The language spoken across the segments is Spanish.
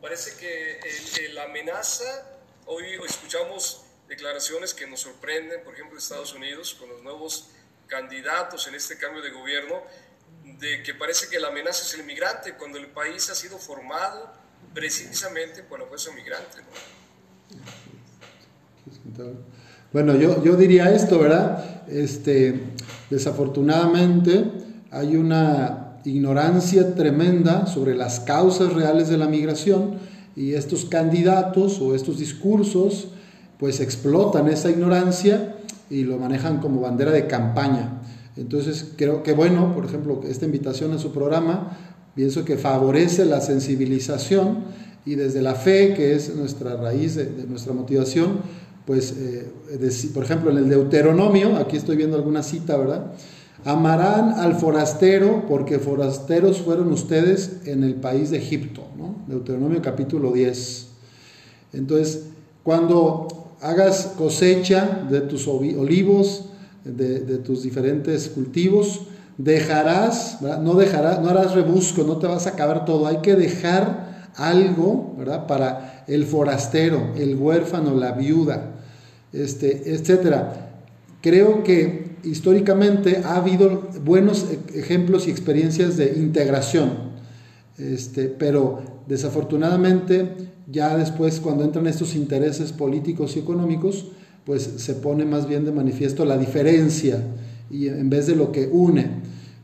parece que la amenaza, hoy escuchamos declaraciones que nos sorprenden, por ejemplo, Estados Unidos, con los nuevos candidatos en este cambio de gobierno, de que parece que la amenaza es el migrante, cuando el país ha sido formado precisamente por la fuerza migrante. Bueno, yo, yo diría esto, ¿verdad? Este, desafortunadamente hay una ignorancia tremenda sobre las causas reales de la migración y estos candidatos o estos discursos pues explotan esa ignorancia y lo manejan como bandera de campaña. Entonces creo que bueno, por ejemplo, esta invitación a su programa, pienso que favorece la sensibilización y desde la fe, que es nuestra raíz de, nuestra motivación, pues, eh, por ejemplo, en el Deuteronomio, aquí estoy viendo alguna cita, ¿verdad? Amarán al forastero porque forasteros fueron ustedes en el país de Egipto, ¿no? Deuteronomio capítulo 10. Entonces, cuando hagas cosecha de tus olivos, de, tus diferentes cultivos, dejarás, no dejarás, no harás rebusco, no te vas a acabar todo, hay que dejar algo, ¿verdad? Para el forastero, el huérfano, la viuda, este, etcétera. Creo que históricamente ha habido buenos e, ejemplos y experiencias de integración, este, pero desafortunadamente ya después, cuando entran estos intereses políticos y económicos, pues se pone más bien de manifiesto la diferencia y en vez de lo que une.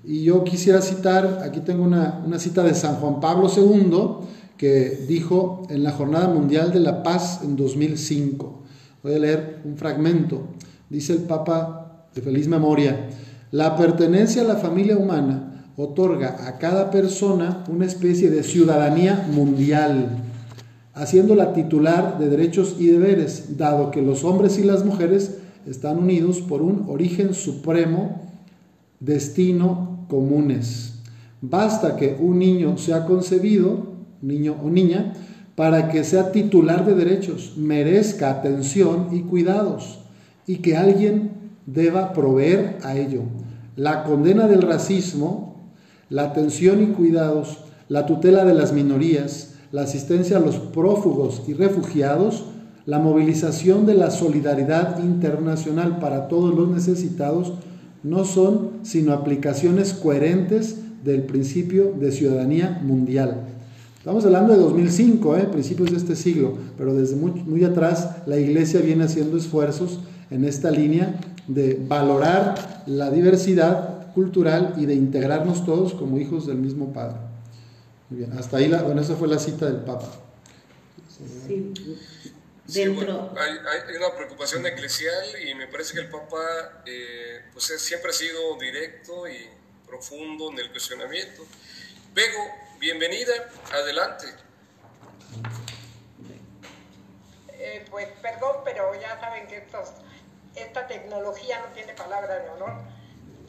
Y yo quisiera citar, aquí tengo una, una cita de San Juan Pablo II, que dijo en la Jornada Mundial de la Paz en 2005. Voy a leer un fragmento. Dice el Papa de feliz memoria, la pertenencia a la familia humana otorga a cada persona una especie de ciudadanía mundial haciéndola titular de derechos y deberes, dado que los hombres y las mujeres están unidos por un origen supremo, destino comunes. Basta que un niño sea concebido, niño o niña, para que sea titular de derechos, merezca atención y cuidados, y que alguien deba proveer a ello. La condena del racismo, la atención y cuidados, la tutela de las minorías, la asistencia a los prófugos y refugiados, la movilización de la solidaridad internacional para todos los necesitados, no son sino aplicaciones coherentes del principio de ciudadanía mundial. Estamos hablando de 2005, ¿eh? principios de este siglo, pero desde muy, muy atrás la Iglesia viene haciendo esfuerzos en esta línea de valorar la diversidad cultural y de integrarnos todos como hijos del mismo Padre bien, hasta ahí, la, bueno, esa fue la cita del Papa. Sí. Dentro... hay, una preocupación eclesial y me parece que el Papa eh, pues siempre ha sido directo y profundo en el cuestionamiento. Bego, bienvenida, adelante. Eh, pues perdón, pero ya saben que esta tecnología no tiene palabra de honor.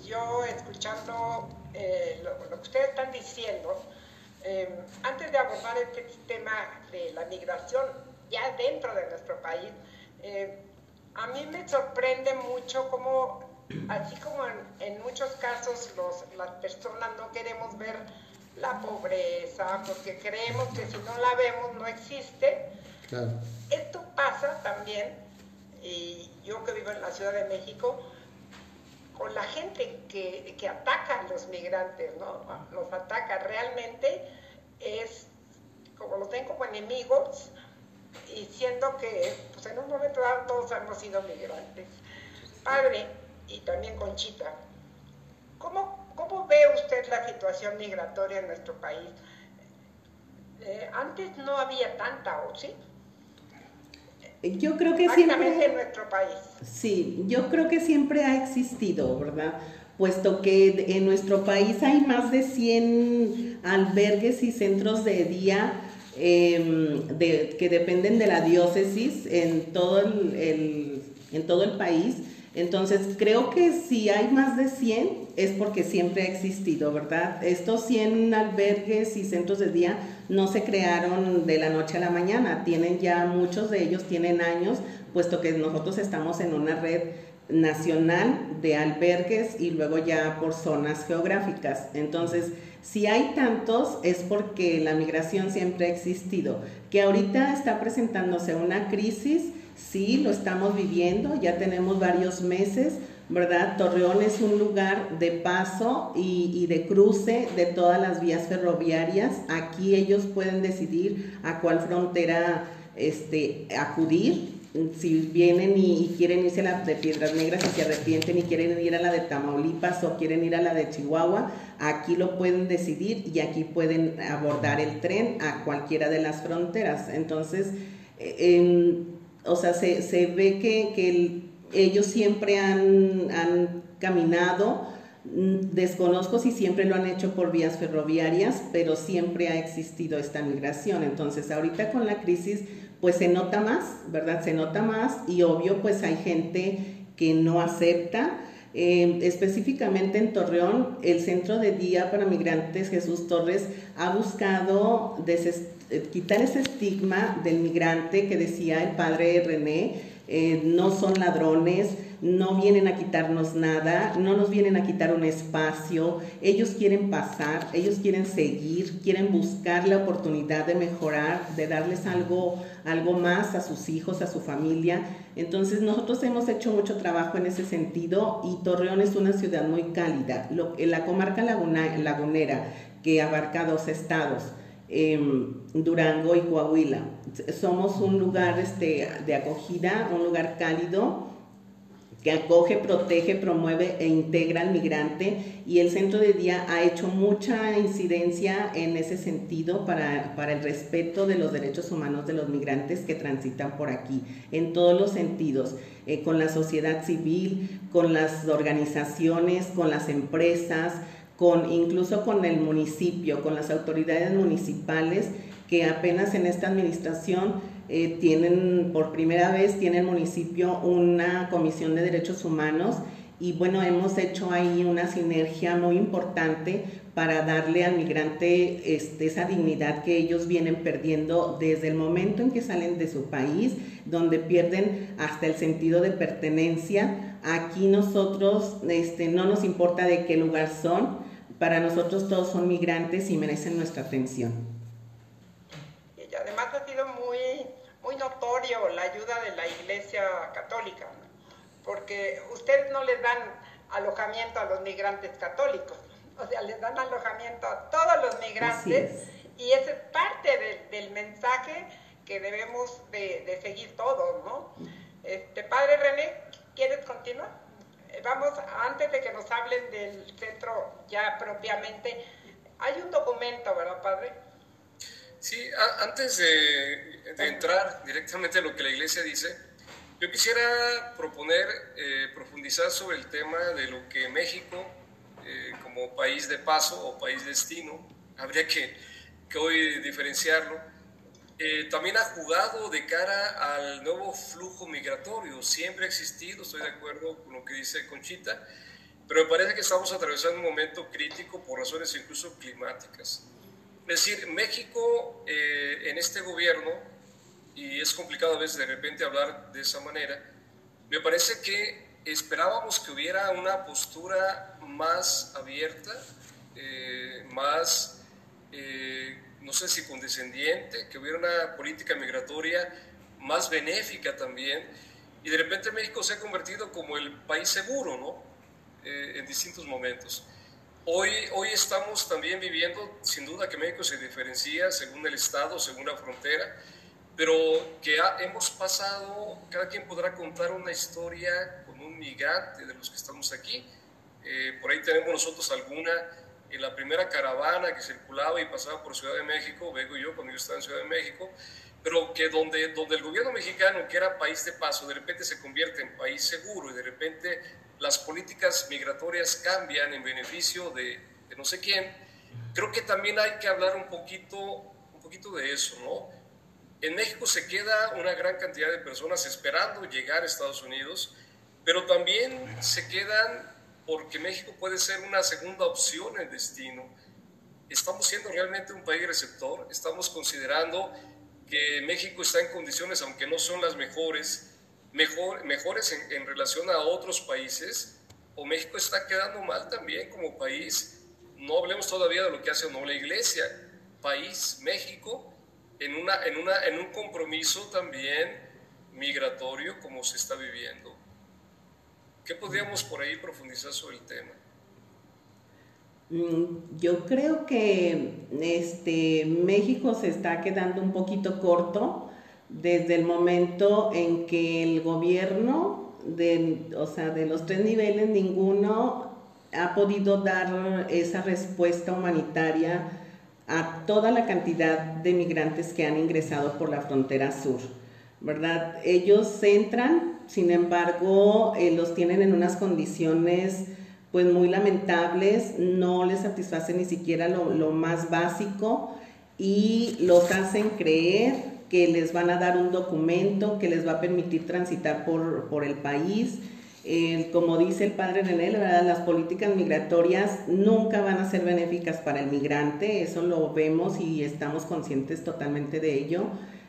Yo escuchando eh, lo, lo, que ustedes están diciendo, Em, antes de abordar este tema de la migración ya dentro de nuestro país, em, a mí me sorprende mucho cómo, así como en, muchos casos las personas no queremos ver la pobreza porque creemos que si no la vemos no existe, esto pasa también, y yo que vivo en la Ciudad de México, con la gente que, que ataca a los migrantes, ¿no? Los ataca realmente, es como los ven como enemigos, y siendo que pues en un momento dado todos hemos sido migrantes. Padre, y también Conchita, ¿cómo, cómo ve usted la situación migratoria en nuestro país? Eh, antes no había tanta, ¿o sí? Yo creo que siempre... en nuestro país. Sí, yo creo que siempre ha existido, ¿verdad? Puesto que en nuestro país hay más de 100 albergues y centros de día em, que dependen de la diócesis en todo el, en todo el país. Entonces, creo que si hay más de 100 es porque siempre ha existido, ¿verdad? Estos 100 albergues y centros de día no se crearon de la noche a la mañana, tienen ya muchos de ellos, tienen años, puesto que nosotros estamos en una red nacional de albergues y luego ya por zonas geográficas. Entonces, Si hay tantos es porque la migración siempre ha existido. Que ahorita está presentándose una crisis, sí, lo estamos viviendo, ya tenemos varios meses, ¿verdad? Torreón es un lugar de paso y, de cruce de todas las vías ferroviarias. Aquí ellos pueden decidir a cuál frontera este, acudir. Si vienen y, quieren irse a la de Piedras Negras y se arrepienten y quieren ir a la de Tamaulipas o quieren ir a la de Chihuahua, aquí lo pueden decidir y aquí pueden abordar el tren a cualquiera de las fronteras. Entonces, eh, o sea, se, se ve que, que el, ellos siempre han, caminado, mm, desconozco si siempre lo han hecho por vías ferroviarias, pero siempre ha existido esta migración. Entonces, ahorita con la crisis, pues se nota más, ¿verdad? Se nota más y obvio, pues hay gente que no acepta. Eh, específicamente en Torreón, el Centro de Día para Migrantes Jesús Torres ha buscado eh, quitar ese estigma del migrante que decía el padre René, eh, no son ladrones, no vienen a quitarnos nada, no nos vienen a quitar un espacio, ellos quieren pasar, ellos quieren seguir, quieren buscar la oportunidad de mejorar, de darles algo, algo más a sus hijos, a su familia. Entonces nosotros hemos hecho mucho trabajo en ese sentido y Torreón es una ciudad muy cálida. en la comarca lagunera, que abarca dos estados, Durango y Coahuila. Somos un lugar este, de acogida, un lugar cálido que acoge, protege, promueve e integra al migrante y el centro de día ha hecho mucha incidencia en ese sentido para, el respeto de los derechos humanos de los migrantes que transitan por aquí, en todos los sentidos, eh, con la sociedad civil, con las organizaciones, con las empresas, con incluso con el municipio, con las autoridades municipales que apenas en esta administración eh, tienen por primera vez tiene el municipio una comisión de derechos humanos y bueno hemos hecho ahí una sinergia muy importante para darle al migrante este, esa dignidad que ellos vienen perdiendo desde el momento en que salen de su país, donde pierden hasta el sentido de pertenencia. Aquí nosotros este, no nos importa de qué lugar son, para nosotros todos son migrantes y merecen nuestra atención. Y además ha sido muy, muy notorio la ayuda de la Iglesia Católica, porque ustedes no les dan alojamiento a los migrantes católicos, o sea, les dan alojamiento a todos los migrantes y esa es parte del mensaje que debemos de, seguir todos, ¿no? Este, padre René, ¿quieres continuar? Vamos, antes de que nos hablen del centro ya propiamente, hay un documento, ¿verdad, padre? Sí, antes de, entrar directamente a lo que la iglesia dice, yo quisiera proponer eh, profundizar sobre el tema de lo que México, eh, como país de paso o país destino, habría que, que hoy diferenciarlo, eh, también ha jugado de cara al nuevo flujo migratorio. Siempre ha existido, estoy de acuerdo con lo que dice Conchita, pero me parece que estamos atravesando un momento crítico por razones incluso climáticas. Es decir, México eh, en este gobierno, y es complicado a veces de repente hablar de esa manera, me parece que esperábamos que hubiera una postura más abierta, eh, más no sé si condescendiente, que hubiera una política migratoria más benéfica también. Y de repente México se ha convertido como el país seguro, ¿no? Eh, en distintos momentos. Hoy, hoy estamos también viviendo, sin duda que México se diferencia según el Estado, según la frontera, pero que hemos pasado, cada quien podrá contar una historia con un migrante de los que estamos aquí. Eh, por ahí tenemos nosotros alguna en la primera caravana que circulaba y pasaba por Ciudad de México, vengo yo cuando yo estaba en Ciudad de México, pero que donde, donde el gobierno mexicano, que era país de paso, de repente se convierte en país seguro y de repente las políticas migratorias cambian en beneficio de, de no sé quién, creo que también hay que hablar un poquito, un poquito de eso, ¿no? En México se queda una gran cantidad de personas esperando llegar a Estados Unidos, pero también se quedan porque México puede ser una segunda opción en destino. Estamos siendo realmente un país receptor, estamos considerando que México está en condiciones, aunque no son las mejores, mejor, mejores en, en relación a otros países, o México está quedando mal también como país no hablemos todavía de lo que hace o no la iglesia, país, México, en, una, en, una, en un compromiso también migratorio como se está viviendo. ¿Qué podríamos por ahí profundizar sobre el tema? Mm, yo creo que este, México se está quedando un poquito corto desde el momento en que el gobierno, de, o sea, de los tres niveles, ninguno ha podido dar esa respuesta humanitaria a toda la cantidad de migrantes que han ingresado por la frontera sur, ¿verdad? Ellos entran, sin embargo, eh, los tienen en unas condiciones pues muy lamentables, no les satisface ni siquiera lo, lo más básico y los hacen creer que les van a dar un documento que les va a permitir transitar por, por el país, como dice el padre René, las políticas migratorias nunca van a ser benéficas para el migrante, eso lo vemos y estamos conscientes totalmente de ello.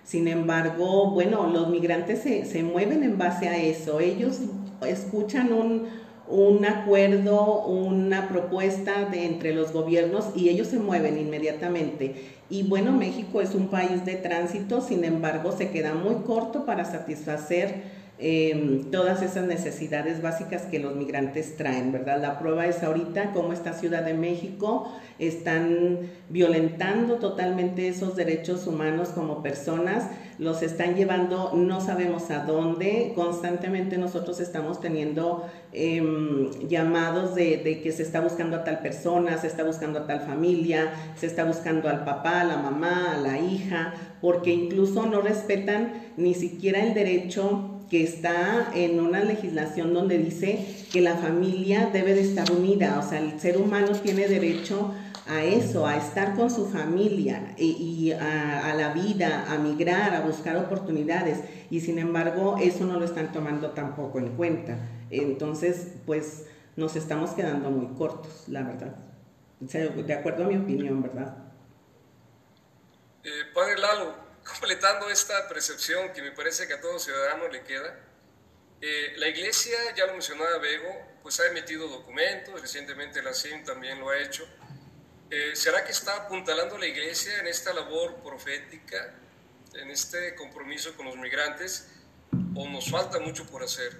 Sin embargo, bueno, los migrantes se, se mueven en base a eso, ellos escuchan un, un acuerdo, una propuesta de entre los gobiernos y ellos se mueven inmediatamente. Y bueno, México es un país de tránsito, sin embargo, se queda muy corto para satisfacer Em, todas esas necesidades básicas que los migrantes traen, ¿verdad? La prueba es ahorita cómo esta Ciudad de México. Están violentando totalmente esos derechos humanos como personas, los están llevando no sabemos a dónde, constantemente nosotros estamos teniendo em, llamados de, de, que se está buscando a tal persona, se está buscando a tal familia, se está buscando al papá, a la mamá, a la hija, porque incluso no respetan ni siquiera el derecho que está en una legislación donde dice que la familia debe de estar unida, o sea, el ser humano tiene derecho a eso, a estar con su familia y, a, la vida, a migrar, a buscar oportunidades. Y sin embargo, eso no lo están tomando tampoco en cuenta. Entonces, pues nos estamos quedando muy cortos, la verdad. de acuerdo a mi opinión, ¿verdad? Eh, padre Lalo, completando esta percepción que me parece que a todo ciudadano le queda, eh, la iglesia, ya lo mencionaba Bego, pues ha emitido documentos, recientemente la CIM también lo ha hecho. Eh, ¿Será que está apuntalando la iglesia en esta labor profética, en este compromiso con los migrantes, o nos falta mucho por hacer?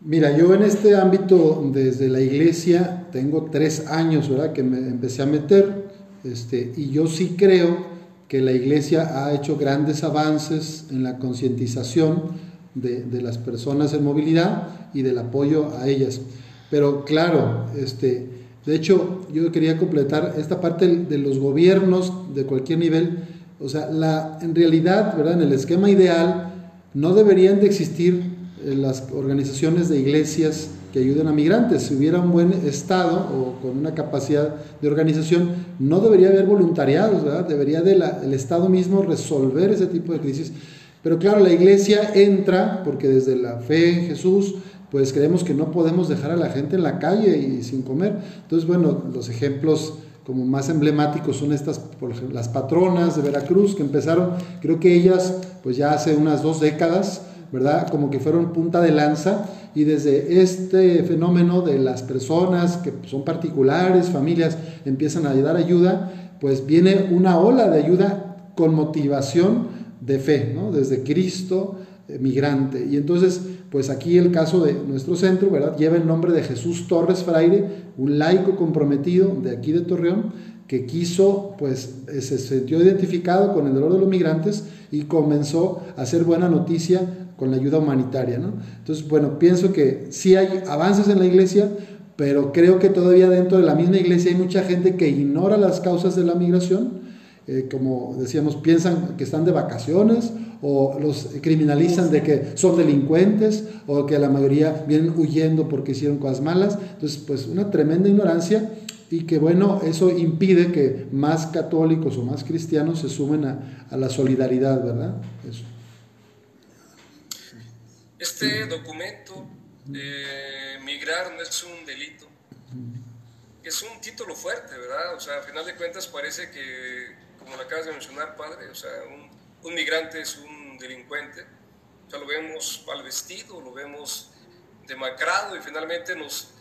Mira, yo en este ámbito, desde la iglesia, tengo tres años, ¿verdad?, que me empecé a meter, este, y yo sí creo que la Iglesia ha hecho grandes avances en la concientización de, las personas en movilidad y del apoyo a ellas. Pero claro, este, de hecho, yo quería completar esta parte de los gobiernos de cualquier nivel. O sea, la, en realidad, ¿verdad? en el esquema ideal, no deberían de existir eh, las organizaciones de iglesias que ayuden a migrantes. Si hubiera un buen Estado o con una capacidad de organización, no debería haber voluntariados, ¿verdad? debería de el Estado mismo resolver ese tipo de crisis. Pero claro, la iglesia entra porque desde la fe en Jesús, pues creemos que no podemos dejar a la gente en la calle y sin comer. Entonces, bueno, los ejemplos como más emblemáticos son estas, por ejemplo, las patronas de Veracruz que empezaron, creo que ellas, pues ya hace unas dos décadas, ¿verdad? Como que fueron punta de lanza y desde este fenómeno de las personas que son particulares, familias, empiezan a dar ayuda, pues viene una ola de ayuda con motivación de fe, ¿no? Desde Cristo eh, migrante. Y entonces, pues aquí el caso de nuestro centro, ¿verdad? Lleva el nombre de Jesús Torres Fraire, un laico comprometido de aquí de Torreón, que quiso, pues eh, se sintió identificado con el dolor de los migrantes y comenzó a hacer buena noticia con la ayuda humanitaria. ¿no? Entonces, bueno, pienso que sí hay avances en la iglesia, pero creo que todavía dentro de la misma iglesia hay mucha gente que ignora las causas de la migración, eh, como decíamos, piensan que están de vacaciones o los criminalizan de que son delincuentes o que la mayoría vienen huyendo porque hicieron cosas malas. Entonces, pues una tremenda ignorancia y que bueno, eso impide que más católicos o más cristianos se sumen a, a la solidaridad, ¿verdad? Eso. Este documento, eh, Migrar no es un delito, es un título fuerte, ¿verdad? O sea, al final de cuentas parece que, como lo acabas de mencionar, padre, o sea, un, un migrante es un delincuente. O sea, lo vemos mal vestido, lo vemos demacrado y finalmente nos,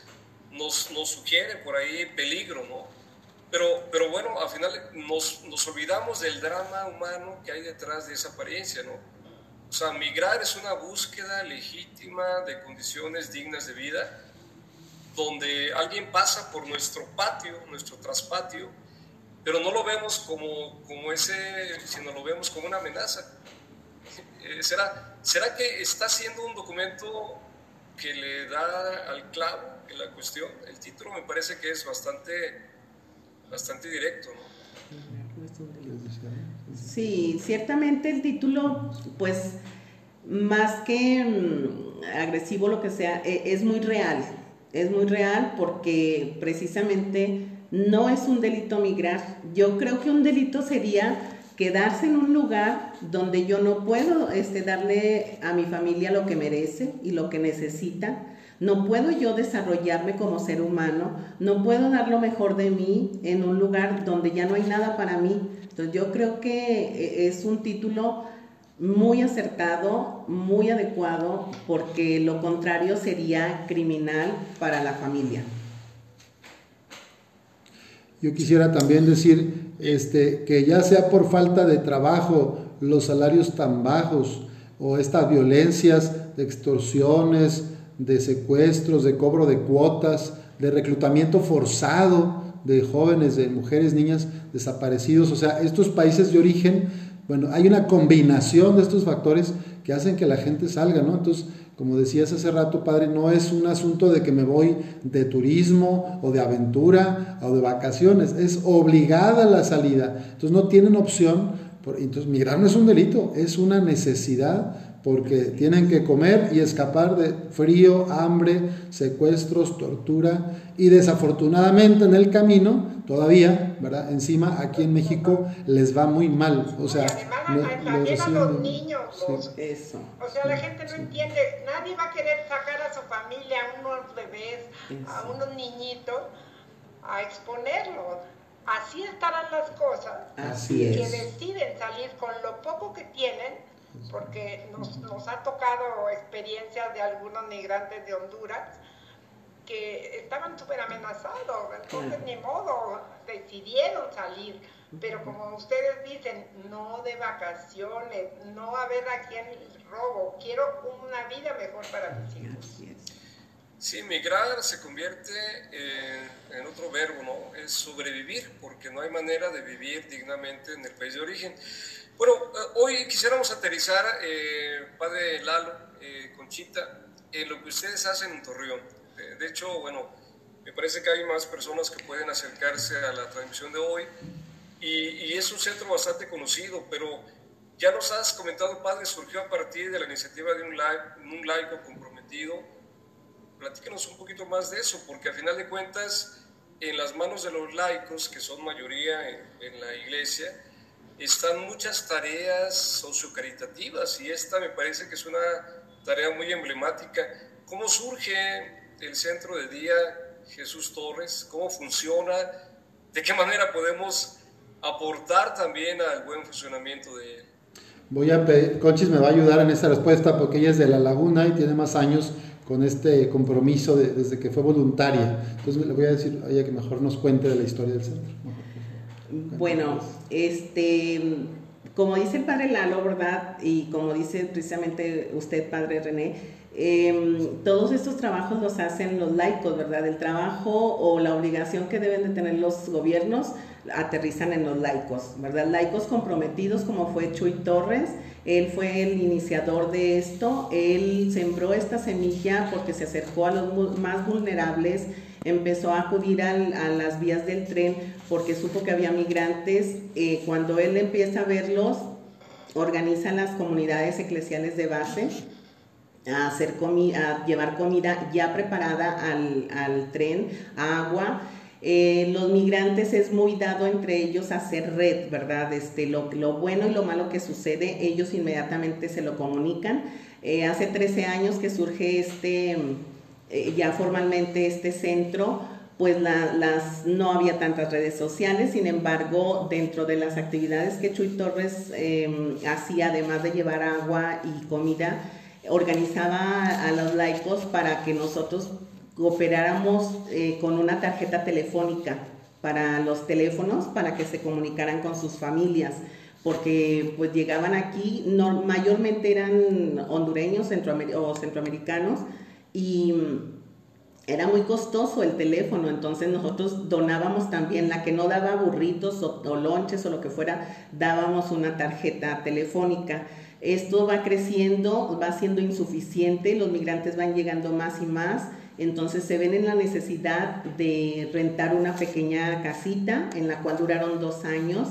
nos, nos sugiere por ahí peligro, ¿no? Pero, pero bueno, al final nos, nos olvidamos del drama humano que hay detrás de esa apariencia, ¿no? O sea, migrar es una búsqueda legítima de condiciones dignas de vida, donde alguien pasa por nuestro patio, nuestro traspatio, pero no lo vemos como, como ese, sino lo vemos como una amenaza. Eh, ¿Será, ¿Será que está siendo un documento que le da al clavo en la cuestión? El título me parece que es bastante, bastante directo. Sí, ciertamente el título, pues más que mm, agresivo, lo que sea, e, es muy real. Es muy real porque precisamente no es un delito migrar. Yo creo que un delito sería quedarse en un lugar donde yo no puedo este, darle a mi familia lo que merece y lo que necesita. No puedo yo desarrollarme como ser humano, no puedo dar lo mejor de mí en un lugar donde ya no hay nada para mí. Entonces yo creo que eh, es un título muy acertado, muy adecuado, porque lo contrario sería criminal para la familia. Yo quisiera también decir este, que ya sea por falta de trabajo, los salarios tan bajos o estas violencias de extorsiones, de secuestros, de cobro de cuotas, de reclutamiento forzado de jóvenes, de mujeres, niñas desaparecidos, o sea, estos países de origen, bueno, hay una combinación de estos factores que hacen que la gente salga, ¿no? Entonces, como decías hace rato, padre, no es un asunto de que me voy de turismo o de aventura o de vacaciones, es obligada la salida. Entonces no tienen opción, entonces migrar no es un delito, es una necesidad porque tienen que comer y escapar de frío, hambre, secuestros, tortura y desafortunadamente en el camino todavía, ¿verdad? Encima aquí en México les va muy mal, o sea, además a los niños, eso. o sea, la gente no entiende, nadie va a querer sacar a su familia, a unos bebés, a unos niñitos, a exponerlos. Así estarán las cosas. Así es. Que deciden salir con lo poco que tienen porque nos, nos ha tocado experiencias de algunos migrantes de Honduras que estaban súper amenazados, entonces ni modo, decidieron salir, pero como ustedes dicen, no de vacaciones, no a ver a quién robo, quiero una vida mejor para mis hijos. Sí, migrar se convierte en, otro verbo, ¿no? Es sobrevivir, porque no hay manera de vivir dignamente en el país de origen. Bueno, eh, hoy quisiéramos aterrizar, eh, padre Lalo, eh, Conchita, en lo que ustedes hacen en Torreón. de hecho, bueno, me parece que hay más personas que pueden acercarse a la transmisión de hoy y, es un centro bastante conocido, pero ya nos has comentado, padre, surgió a partir de la iniciativa de un, un laico comprometido. Platícanos un poquito más de eso, porque a final de cuentas, en las manos de los laicos, que son mayoría en la iglesia, están muchas tareas sociocaritativas y esta me parece que es una tarea muy emblemática. ¿Cómo surge el centro de día Jesús Torres? ¿Cómo funciona? ¿De qué manera podemos aportar también al buen funcionamiento de él? Voy a pedir, me va a ayudar en esta respuesta porque ella es de La Laguna y tiene más años con este compromiso desde que fue voluntaria. Entonces le voy a decir a ella que mejor nos cuente de la historia del centro. Bueno, este, como dice el padre Lalo, ¿verdad? Y como dice precisamente usted, padre René, em, todos estos trabajos los hacen los laicos, ¿verdad? El trabajo o la obligación que deben de tener los gobiernos aterrizan en los laicos, ¿verdad? Laicos comprometidos como fue Chuy Torres, él fue el iniciador de esto, él sembró esta semilla porque se acercó a los más vulnerables, empezó a acudir a las vías del tren porque supo que había migrantes. Eh, cuando él empieza a verlos, organiza las comunidades eclesiales de base a, hacer a llevar comida ya preparada al, tren, agua. Eh, los migrantes es muy dado entre ellos hacer red, ¿verdad? Este, lo, bueno y lo malo que sucede, ellos inmediatamente se lo comunican. Eh, hace 13 años que surge este eh, ya formalmente este centro, pues las, no había tantas redes sociales, sin embargo, dentro de las actividades que Chuy Torres em, hacía, además de llevar agua y comida, organizaba a los laicos para que nosotros cooperáramos eh, con una tarjeta telefónica para los teléfonos para que se comunicaran con sus familias porque pues llegaban aquí, mayormente eran hondureños o centroamericanos y era muy costoso el teléfono, entonces nosotros donábamos también, la que no daba burritos o, o lonches o lo que fuera, dábamos una tarjeta telefónica. Esto va creciendo, va siendo insuficiente, los migrantes van llegando más y más, entonces se ven en la necesidad de rentar una pequeña casita en la cual duraron dos años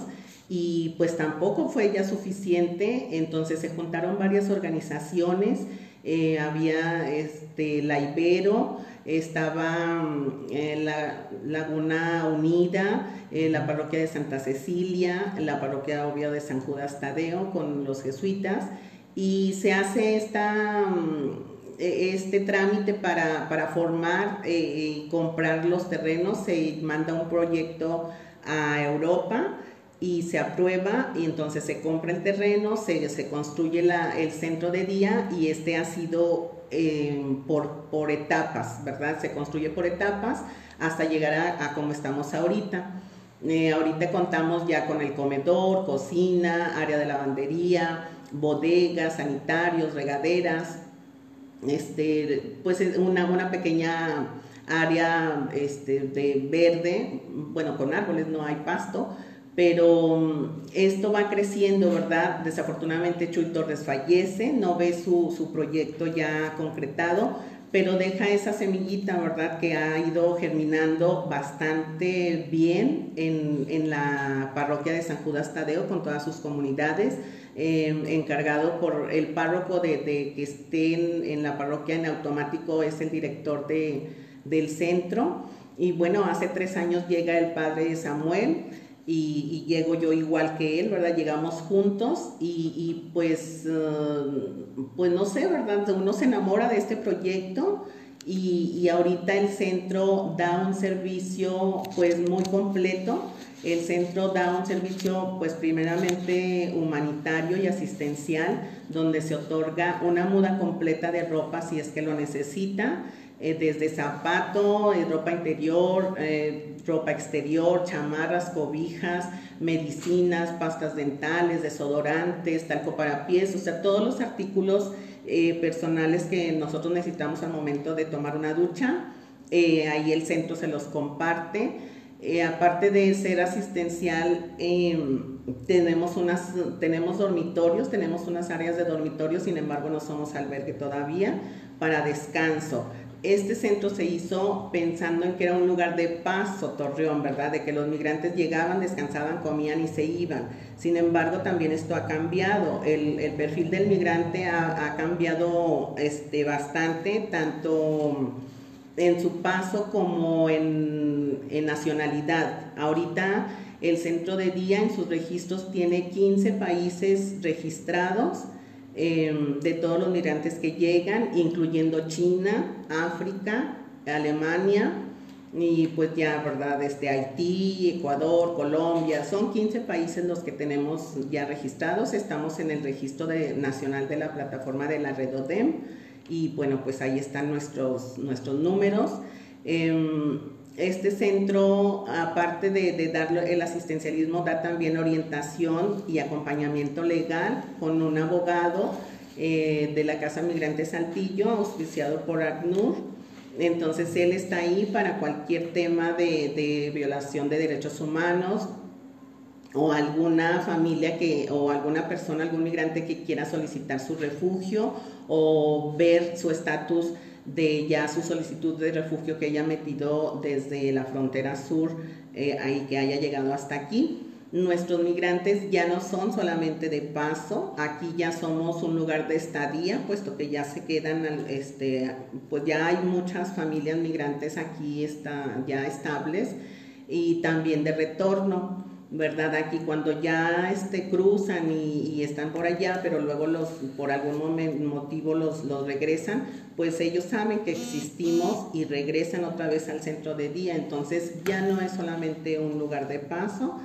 y pues tampoco fue ya suficiente, entonces se juntaron varias organizaciones, eh, había este, la Ibero, estaba mm, la Laguna Unida, eh, la parroquia de Santa Cecilia, la parroquia obvio de San Judas Tadeo con los jesuitas y se hace esta, mm, e, este trámite para, para formar eh, y comprar los terrenos, se manda un proyecto a Europa y se aprueba y entonces se compra el terreno, se, se construye la, el centro de día y este ha sido eh, por, por etapas, ¿verdad? Se construye por etapas hasta llegar a, a como estamos ahorita. Eh, ahorita contamos ya con el comedor, cocina, área de lavandería, bodegas, sanitarios, regaderas, este, pues una, una pequeña área este, de verde, bueno, con árboles, no hay pasto, pero mm, esto va creciendo, ¿verdad? Desafortunadamente Chuy Torres fallece, no ve su, su, proyecto ya concretado, pero deja esa semillita, ¿verdad? Que ha ido germinando bastante bien en, en la parroquia de San Judas Tadeo con todas sus comunidades, eh, encargado por el párroco de, que esté en, en, la parroquia en automático, es el director de, del centro. Y bueno, hace tres años llega el padre Samuel y, llego yo igual que él, ¿verdad? Llegamos juntos y, pues, uh, pues no sé, ¿verdad? Uno se enamora de este proyecto y, y, ahorita el centro da un servicio pues muy completo. El centro da un servicio pues primeramente humanitario y asistencial donde se otorga una muda completa de ropa si es que lo necesita eh, desde zapato, eh, ropa interior, eh, ropa exterior, chamarras, cobijas, medicinas, pastas dentales, desodorantes, talco para pies, o sea, todos los artículos personales que nosotros necesitamos al momento de tomar una ducha. ahí el centro se los comparte. aparte de ser asistencial, em, tenemos, unas, tenemos dormitorios, tenemos unas áreas de dormitorio, sin embargo no somos albergue todavía, para descanso este centro se hizo pensando en que era un lugar de paso, Torreón, ¿verdad? De que los migrantes llegaban, descansaban, comían y se iban. Sin embargo, también esto ha cambiado. El, perfil del migrante ha, cambiado este, bastante, tanto en su paso como en, en nacionalidad. Ahorita el centro de día en sus registros tiene 15 países registrados Em, de todos los migrantes que llegan, incluyendo China, África, Alemania y pues ya, ¿verdad? Desde Haití, Ecuador, Colombia, son 15 países los que tenemos ya registrados, estamos en el registro nacional de la plataforma de la red ODEM y bueno, pues ahí están nuestros, nuestros números. Em, este centro, aparte de, de, el asistencialismo, da también orientación y acompañamiento legal con un abogado eh, de la Casa Migrante Saltillo, auspiciado por ACNUR. Entonces él está ahí para cualquier tema de, de, violación de derechos humanos o alguna familia que o alguna persona, algún migrante que quiera solicitar su refugio o ver su estatus de ya su solicitud de refugio que haya metido desde la frontera sur, eh, ahí que haya llegado hasta aquí. Nuestros migrantes ya no son solamente de paso, aquí ya somos un lugar de estadía, puesto que ya se quedan, este, pues ya hay muchas familias migrantes aquí está, ya estables y también de retorno. ¿Verdad? Aquí cuando ya este, cruzan y, están por allá, pero luego los, por algún motivo los, los regresan, pues ellos saben que existimos y regresan otra vez al centro de día, entonces ya no es solamente un lugar de paso.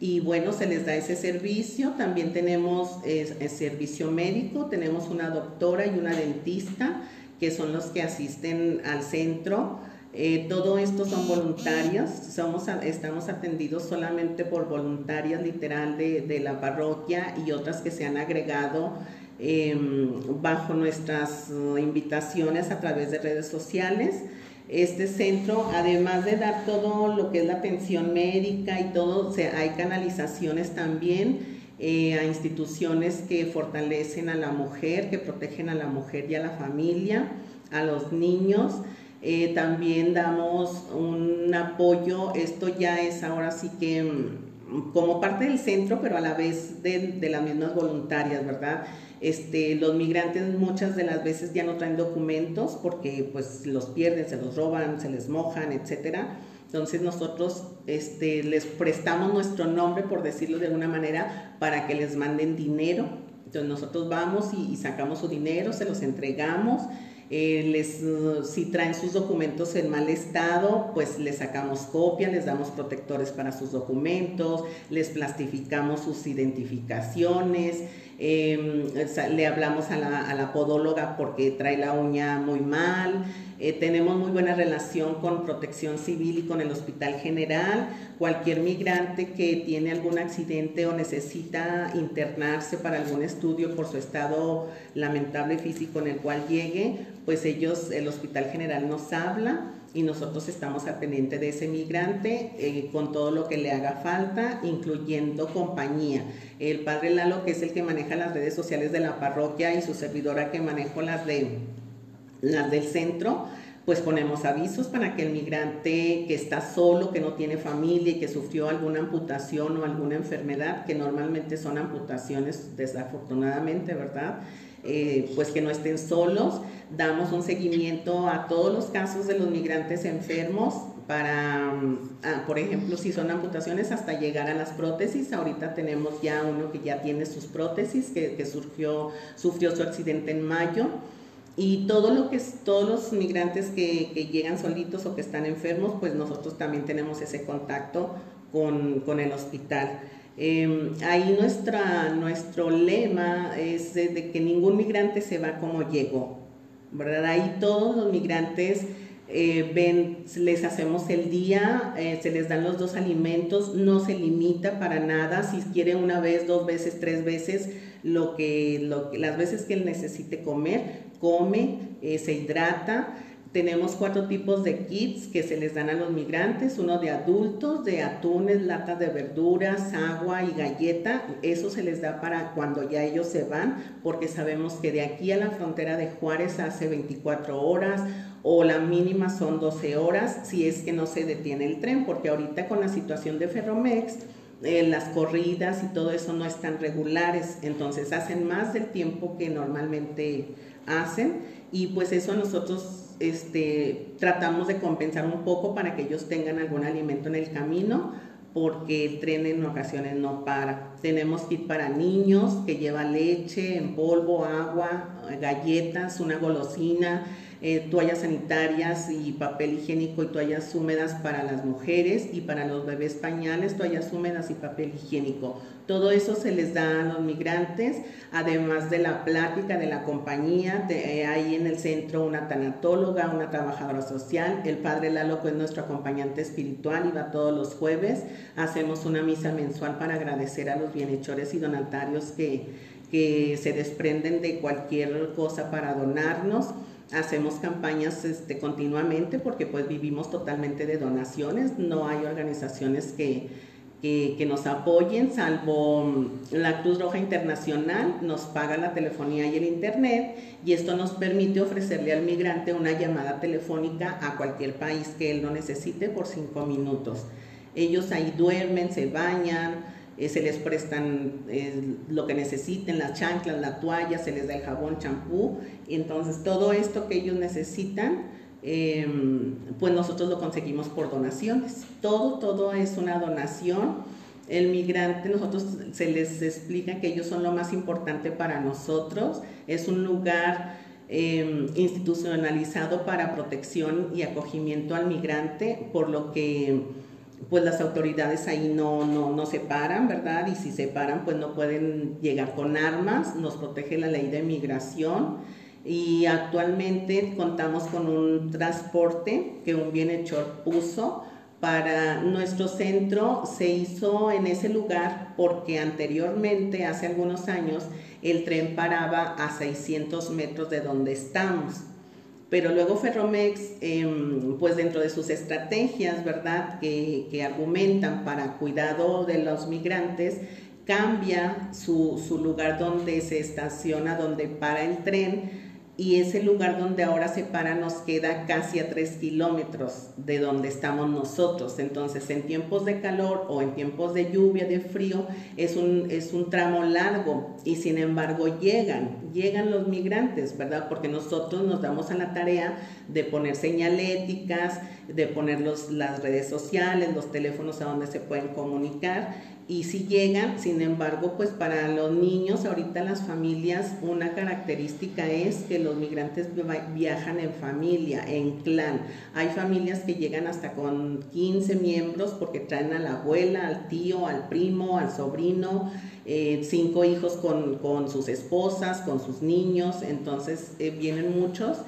Y bueno, se les da ese servicio. También tenemos servicio médico, tenemos una doctora y una dentista que son los que asisten al centro Eh, todo esto son voluntarias, somos, estamos atendidos solamente por voluntarias literal de, de la parroquia y otras que se han agregado em, bajo nuestras invitaciones a través de redes sociales. Este centro, además de dar todo lo que es la atención médica y todo, hay canalizaciones también eh, a instituciones que fortalecen a la mujer, que protegen a la mujer y a la familia, a los niños. Eh, también damos un apoyo, esto ya es ahora sí que mm, como parte del centro, pero a la vez de, de las mismas voluntarias, ¿verdad? Este, los migrantes muchas de las veces ya no traen documentos porque pues los pierden, se los roban, se les mojan, etcétera. Entonces nosotros este, les prestamos nuestro nombre, por decirlo de alguna manera, para que les manden dinero. Entonces nosotros vamos y, sacamos su dinero, se los entregamos. Eh, les, si traen sus documentos en mal estado, pues les sacamos copia, les damos protectores para sus documentos, les plastificamos sus identificaciones. Em, le hablamos a la, podóloga porque trae la uña muy mal, eh, tenemos muy buena relación con Protección Civil y con el Hospital General. Cualquier migrante que tiene algún accidente o necesita internarse para algún estudio por su estado lamentable físico en el cual llegue, pues ellos, el Hospital General nos habla y nosotros estamos al pendiente de ese migrante eh, con todo lo que le haga falta, incluyendo compañía. El padre Lalo, que es el que maneja las redes sociales de la parroquia y su servidora que manejo las de las del centro, pues ponemos avisos para que el migrante que está solo, que no tiene familia y que sufrió alguna amputación o alguna enfermedad, que normalmente son amputaciones desafortunadamente, ¿verdad? Eh, pues que no estén solos. Damos un seguimiento a todos los casos de los migrantes enfermos para, ah, por ejemplo, si son amputaciones hasta llegar a las prótesis. Ahorita tenemos ya uno que ya tiene sus prótesis, que, surgió, sufrió su accidente en mayo. Y todo lo que todos los migrantes que, que llegan solitos o que están enfermos, pues nosotros también tenemos ese contacto con, con el hospital. Em, ahí nuestra, nuestro lema es de, que ningún migrante se va como llegó, ¿verdad? Ahí todos los migrantes eh, ven, les hacemos el día, eh, se les dan los dos alimentos, no se limita para nada, si quiere una vez, dos veces, tres veces, lo que, lo, las veces que él necesite comer, come, eh, se hidrata. Tenemos cuatro tipos de kits que se les dan a los migrantes, uno de adultos, de atunes, latas de verduras, agua y galleta. Eso se les da para cuando ya ellos se van, porque sabemos que de aquí a la frontera de Juárez hace 24 horas o la mínima son 12 horas si es que no se detiene el tren, porque ahorita con la situación de Ferromex, eh, las corridas y todo eso no están regulares, entonces hacen más del tiempo que normalmente hacen y pues eso nosotros este, tratamos de compensar un poco para que ellos tengan algún alimento en el camino, porque el tren en ocasiones no para. Tenemos kit para niños que lleva leche en polvo, agua, galletas, una golosina, eh, toallas sanitarias y papel higiénico y toallas húmedas para las mujeres y para los bebés pañales, toallas húmedas y papel higiénico. Todo eso se les da a los migrantes, además de la plática de la compañía. De, eh, hay en el centro una tanatóloga, una trabajadora social. El padre Lalo es nuestro acompañante espiritual y va todos los jueves. Hacemos una misa mensual para agradecer a los bienhechores y donatarios que, que se desprenden de cualquier cosa para donarnos hacemos campañas este, continuamente porque pues vivimos totalmente de donaciones, no hay organizaciones que, que, nos apoyen, salvo mm, la Cruz Roja Internacional, nos paga la telefonía y el internet y esto nos permite ofrecerle al migrante una llamada telefónica a cualquier país que él no necesite por cinco minutos. Ellos ahí duermen, se bañan, eh, se les prestan eh, lo que necesiten, las chanclas, la toalla, se les da el jabón, champú. Entonces, todo esto que ellos necesitan, em, pues nosotros lo conseguimos por donaciones. Todo, todo es una donación. El migrante, nosotros se les explica que ellos son lo más importante para nosotros. Es un lugar em, institucionalizado para protección y acogimiento al migrante, por lo que pues las autoridades ahí no, no, no se ¿verdad? Y si se paran, pues no pueden llegar con armas, nos protege la ley de migración. y actualmente contamos con un transporte que un bienhechor puso para nuestro centro se hizo en ese lugar porque anteriormente, hace algunos años, el tren paraba a 600 metros de donde estamos. Pero luego Ferromex, em, pues dentro de sus estrategias, ¿verdad?, que, que, argumentan para cuidado de los migrantes, cambia su, su lugar donde se estaciona, donde para el tren, y ese lugar donde ahora se para nos queda casi a tres kilómetros de donde estamos nosotros. Entonces, en tiempos de calor o en tiempos de lluvia, de frío, es un, es un tramo largo y sin embargo llegan, llegan los migrantes, ¿verdad? Porque nosotros nos damos a la tarea de poner señaléticas, de poner las redes sociales, los teléfonos a donde se pueden comunicar y si llegan, sin embargo, pues para los niños, ahorita las familias, una característica es que los migrantes viajan en familia, en clan. Hay familias que llegan hasta con 15 miembros porque traen a la abuela, al tío, al primo, al sobrino, eh, cinco hijos con, sus esposas, con sus niños, entonces eh, vienen muchos.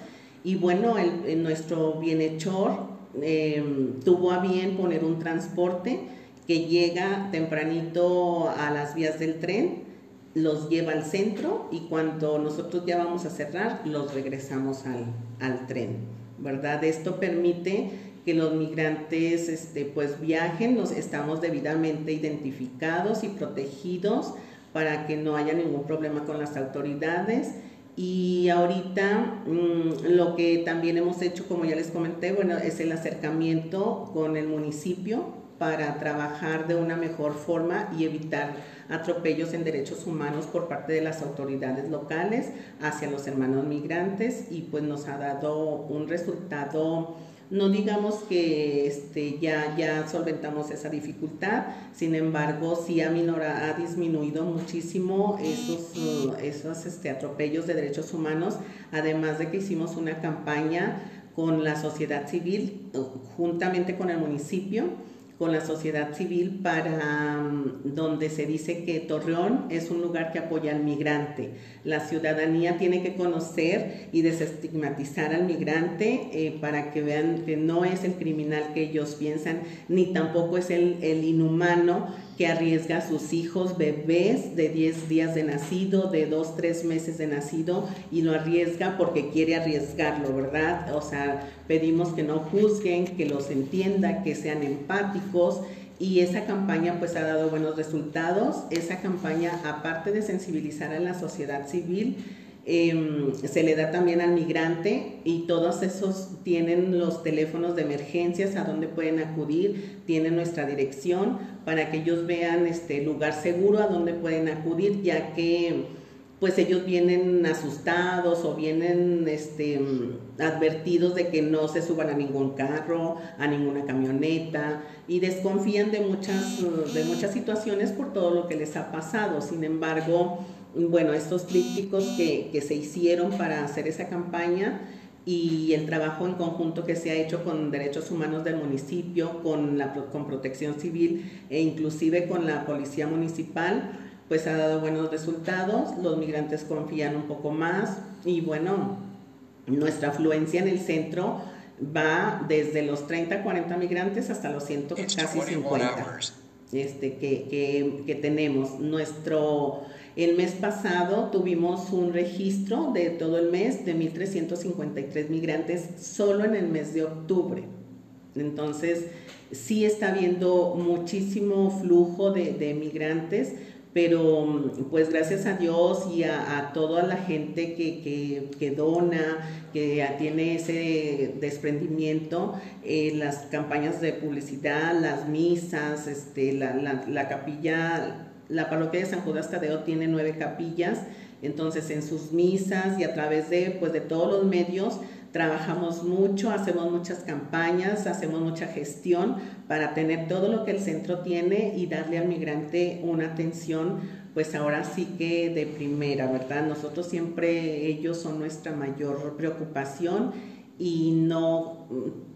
Y bueno, el, nuestro bienhechor eh, tuvo a bien poner un transporte que llega tempranito a las vías del tren, los lleva al centro y cuando nosotros ya vamos a cerrar, los regresamos al, tren, ¿verdad? Esto permite que los migrantes este, pues viajen, nos estamos debidamente identificados y protegidos para que no haya ningún problema con las autoridades. Y ahorita mm, lo que también hemos hecho, como ya les comenté, bueno, es el acercamiento con el municipio para trabajar de una mejor forma y evitar atropellos en derechos humanos por parte de las autoridades locales hacia los hermanos migrantes y pues nos ha dado un resultado no digamos que este, ya, ya solventamos esa dificultad, sin embargo, sí ha, minora, ha disminuido muchísimo esos, esos este, atropellos de derechos humanos, además de que hicimos una campaña con la sociedad civil, juntamente con el municipio, con la sociedad civil para mm, donde se dice que Torreón es un lugar que apoya al migrante. La ciudadanía tiene que conocer y desestigmatizar al migrante eh, para que vean que no es el criminal que ellos piensan, ni tampoco es el, el inhumano que arriesga a sus hijos, bebés de 10 días de nacido, de 2, 3 meses de nacido, y lo arriesga porque quiere arriesgarlo, ¿verdad? O sea, pedimos que no juzguen, que los entiendan, que sean empáticos. Y esa campaña pues ha dado buenos resultados. Esa campaña, aparte de sensibilizar a la sociedad civil, Em, se le da también al migrante y todos esos tienen los teléfonos de emergencias a donde pueden acudir, tienen nuestra dirección para que ellos vean este lugar seguro a donde pueden acudir, ya que pues ellos vienen asustados o vienen este, advertidos de que no se suban a ningún carro, a ninguna camioneta y desconfían de muchas, de muchas situaciones por todo lo que les ha pasado. Sin embargo, bueno, estos trípticos que, que se hicieron para hacer esa campaña y el trabajo en conjunto que se ha hecho con derechos humanos del municipio, con, la, con protección civil e inclusive con la policía municipal, pues ha dado buenos resultados, los migrantes confían un poco más y bueno, nuestra afluencia en el centro va desde los 30, 40 migrantes hasta los 100, casi 50 este, que, que, que tenemos. Nuestro el mes pasado tuvimos un registro de todo el mes de 1.353 migrantes solo en el mes de octubre. Entonces, sí está habiendo muchísimo flujo de, migrantes, pero pues gracias a Dios y a, toda la gente que, dona, que tiene ese desprendimiento, eh, las campañas de publicidad, las misas, este, la, la capilla la parroquia de San Judas Tadeo tiene nueve capillas, entonces en sus misas y a través de, pues, de todos los medios trabajamos mucho, hacemos muchas campañas, hacemos mucha gestión para tener todo lo que el centro tiene y darle al migrante una atención, pues ahora sí que de primera, ¿verdad? Nosotros siempre, ellos son nuestra mayor preocupación y no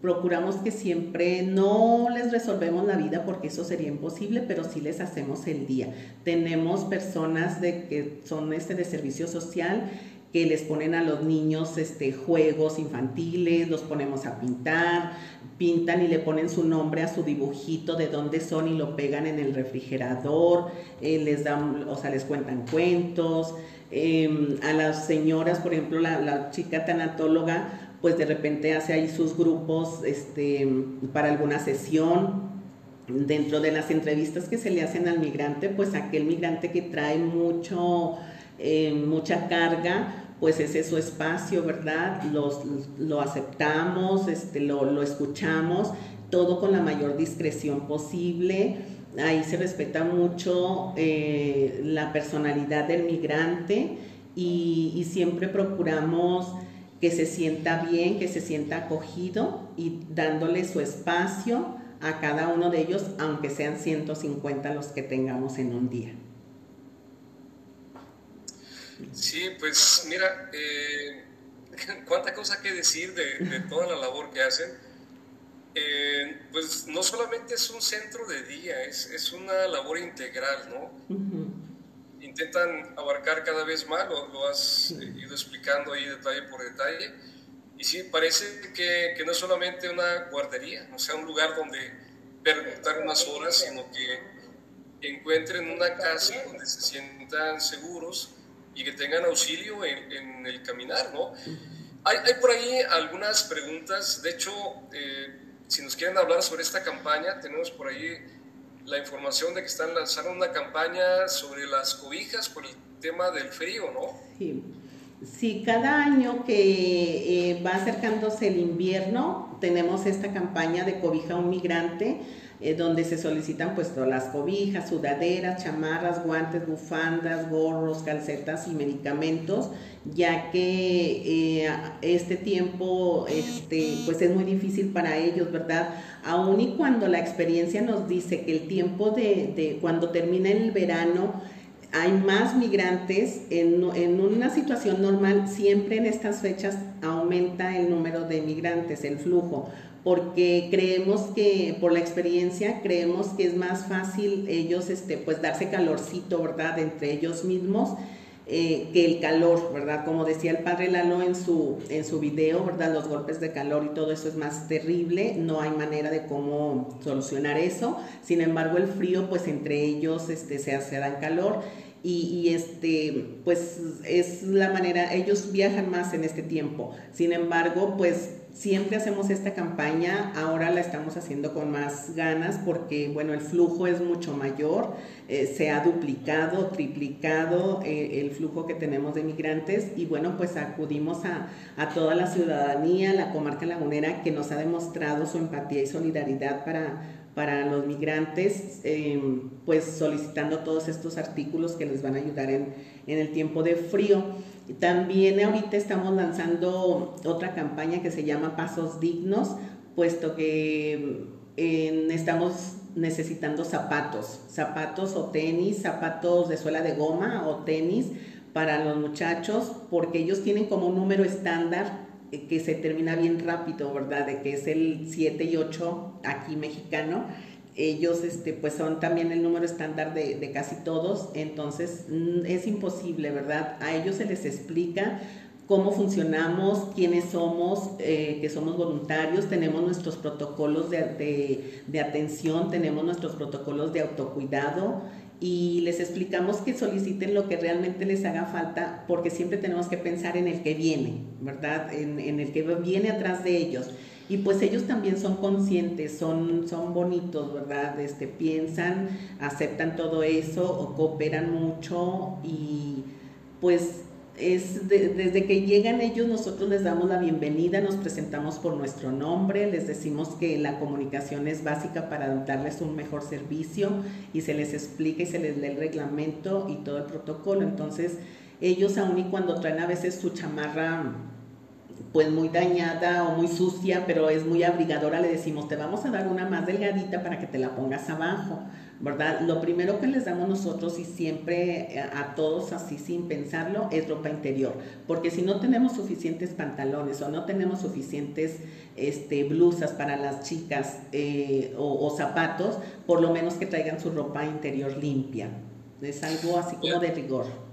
procuramos que siempre no les resolvemos la vida porque eso sería imposible, pero sí les hacemos el día. Tenemos personas de que son este de servicio social que les ponen a los niños este, juegos infantiles, los ponemos a pintar, pintan y le ponen su nombre a su dibujito de dónde son y lo pegan en el refrigerador, eh, les dan, o sea, les cuentan cuentos. Em, a las señoras, por ejemplo, la, chica tanatóloga, pues de repente hace ahí sus grupos este, para alguna sesión. Dentro de las entrevistas que se le hacen al migrante, pues aquel migrante que trae mucho, eh, mucha carga, pues ese es su espacio, ¿verdad? Los, lo aceptamos, este, lo, lo escuchamos, todo con la mayor discreción posible. Ahí se respeta mucho eh, la personalidad del migrante y, y, siempre procuramos que se sienta bien, que se sienta acogido y dándole su espacio a cada uno de ellos, aunque sean 150 los que tengamos en un día. Sí, pues mira, eh, cuánta cosa que decir de, de, toda la labor que hacen. Eh, pues no solamente es un centro de día, es, es una labor integral, ¿no? Uh -huh. Intentan abarcar cada vez más, lo, lo has sí. ido explicando ahí detalle por detalle. Y sí, parece que, que, no es solamente una guardería, o sea, un lugar donde pernotar unas horas, sino que encuentren una casa donde se sientan seguros y que tengan auxilio en, en el caminar, ¿no? Hay, hay, por ahí algunas preguntas, de hecho, eh, si nos quieren hablar sobre esta campaña, tenemos por ahí la información de que están lanzando una campaña sobre las cobijas por el tema del frío, ¿no? Sí. Sí, cada año que eh, va acercándose el invierno, tenemos esta campaña de cobija a un migrante eh, donde se solicitan pues todas las cobijas, sudaderas, chamarras, guantes, bufandas, gorros, calcetas y medicamentos, ya que eh, este tiempo este, pues es muy difícil para ellos, ¿verdad? Aún y cuando la experiencia nos dice que el tiempo de, de cuando termina el verano, hay más migrantes en, en, una situación normal, siempre en estas fechas aumenta el número de migrantes, el flujo porque creemos que, por la experiencia, creemos que es más fácil ellos, este, pues, darse calorcito, ¿verdad?, entre ellos mismos, eh, que el calor, ¿verdad? Como decía el padre Lalo en su, en su video, ¿verdad? Los golpes de calor y todo eso es más terrible, no hay manera de cómo solucionar eso. Sin embargo, el frío, pues entre ellos este, se, se dan calor y, este, pues es la manera, ellos viajan más en este tiempo. Sin embargo, pues siempre hacemos esta campaña, ahora la estamos haciendo con más ganas porque, bueno, el flujo es mucho mayor, eh, se ha duplicado, triplicado eh, el flujo que tenemos de migrantes y, bueno, pues acudimos a, a toda la ciudadanía, la comarca lagunera, que nos ha demostrado su empatía y solidaridad para para los migrantes, eh, pues solicitando todos estos artículos que les van a ayudar en, en, el tiempo de frío. También ahorita estamos lanzando otra campaña que se llama Pasos Dignos, puesto que eh, estamos necesitando zapatos, zapatos o tenis, zapatos de suela de goma o tenis para los muchachos, porque ellos tienen como un número estándar que se termina bien rápido, ¿verdad? De que es el 7 y 8 aquí mexicano. Ellos este, pues son también el número estándar de, casi todos, entonces mm, es imposible, ¿verdad? A ellos se les explica cómo funcionamos, quiénes somos, eh, que somos voluntarios, tenemos nuestros protocolos de, de, de, atención, tenemos nuestros protocolos de autocuidado y les explicamos que soliciten lo que realmente les haga falta porque siempre tenemos que pensar en el que viene, ¿verdad? En, en el que viene atrás de ellos. Y pues ellos también son conscientes, son, son bonitos, ¿verdad? Este, piensan, aceptan todo eso, o cooperan mucho y pues es de, desde que llegan ellos nosotros les damos la bienvenida, nos presentamos por nuestro nombre, les decimos que la comunicación es básica para darles un mejor servicio y se les explica y se les lee el reglamento y todo el protocolo. Entonces ellos aun y cuando traen a veces su chamarra pues muy dañada o muy sucia, pero es muy abrigadora, le decimos, te vamos a dar una más delgadita para que te la pongas abajo ¿verdad? Lo primero que les damos nosotros y siempre a todos así sin pensarlo es ropa interior, porque si no tenemos suficientes pantalones o no tenemos suficientes este, blusas para las chicas eh, o, o, zapatos, por lo menos que traigan su ropa interior limpia. Es algo así como de rigor.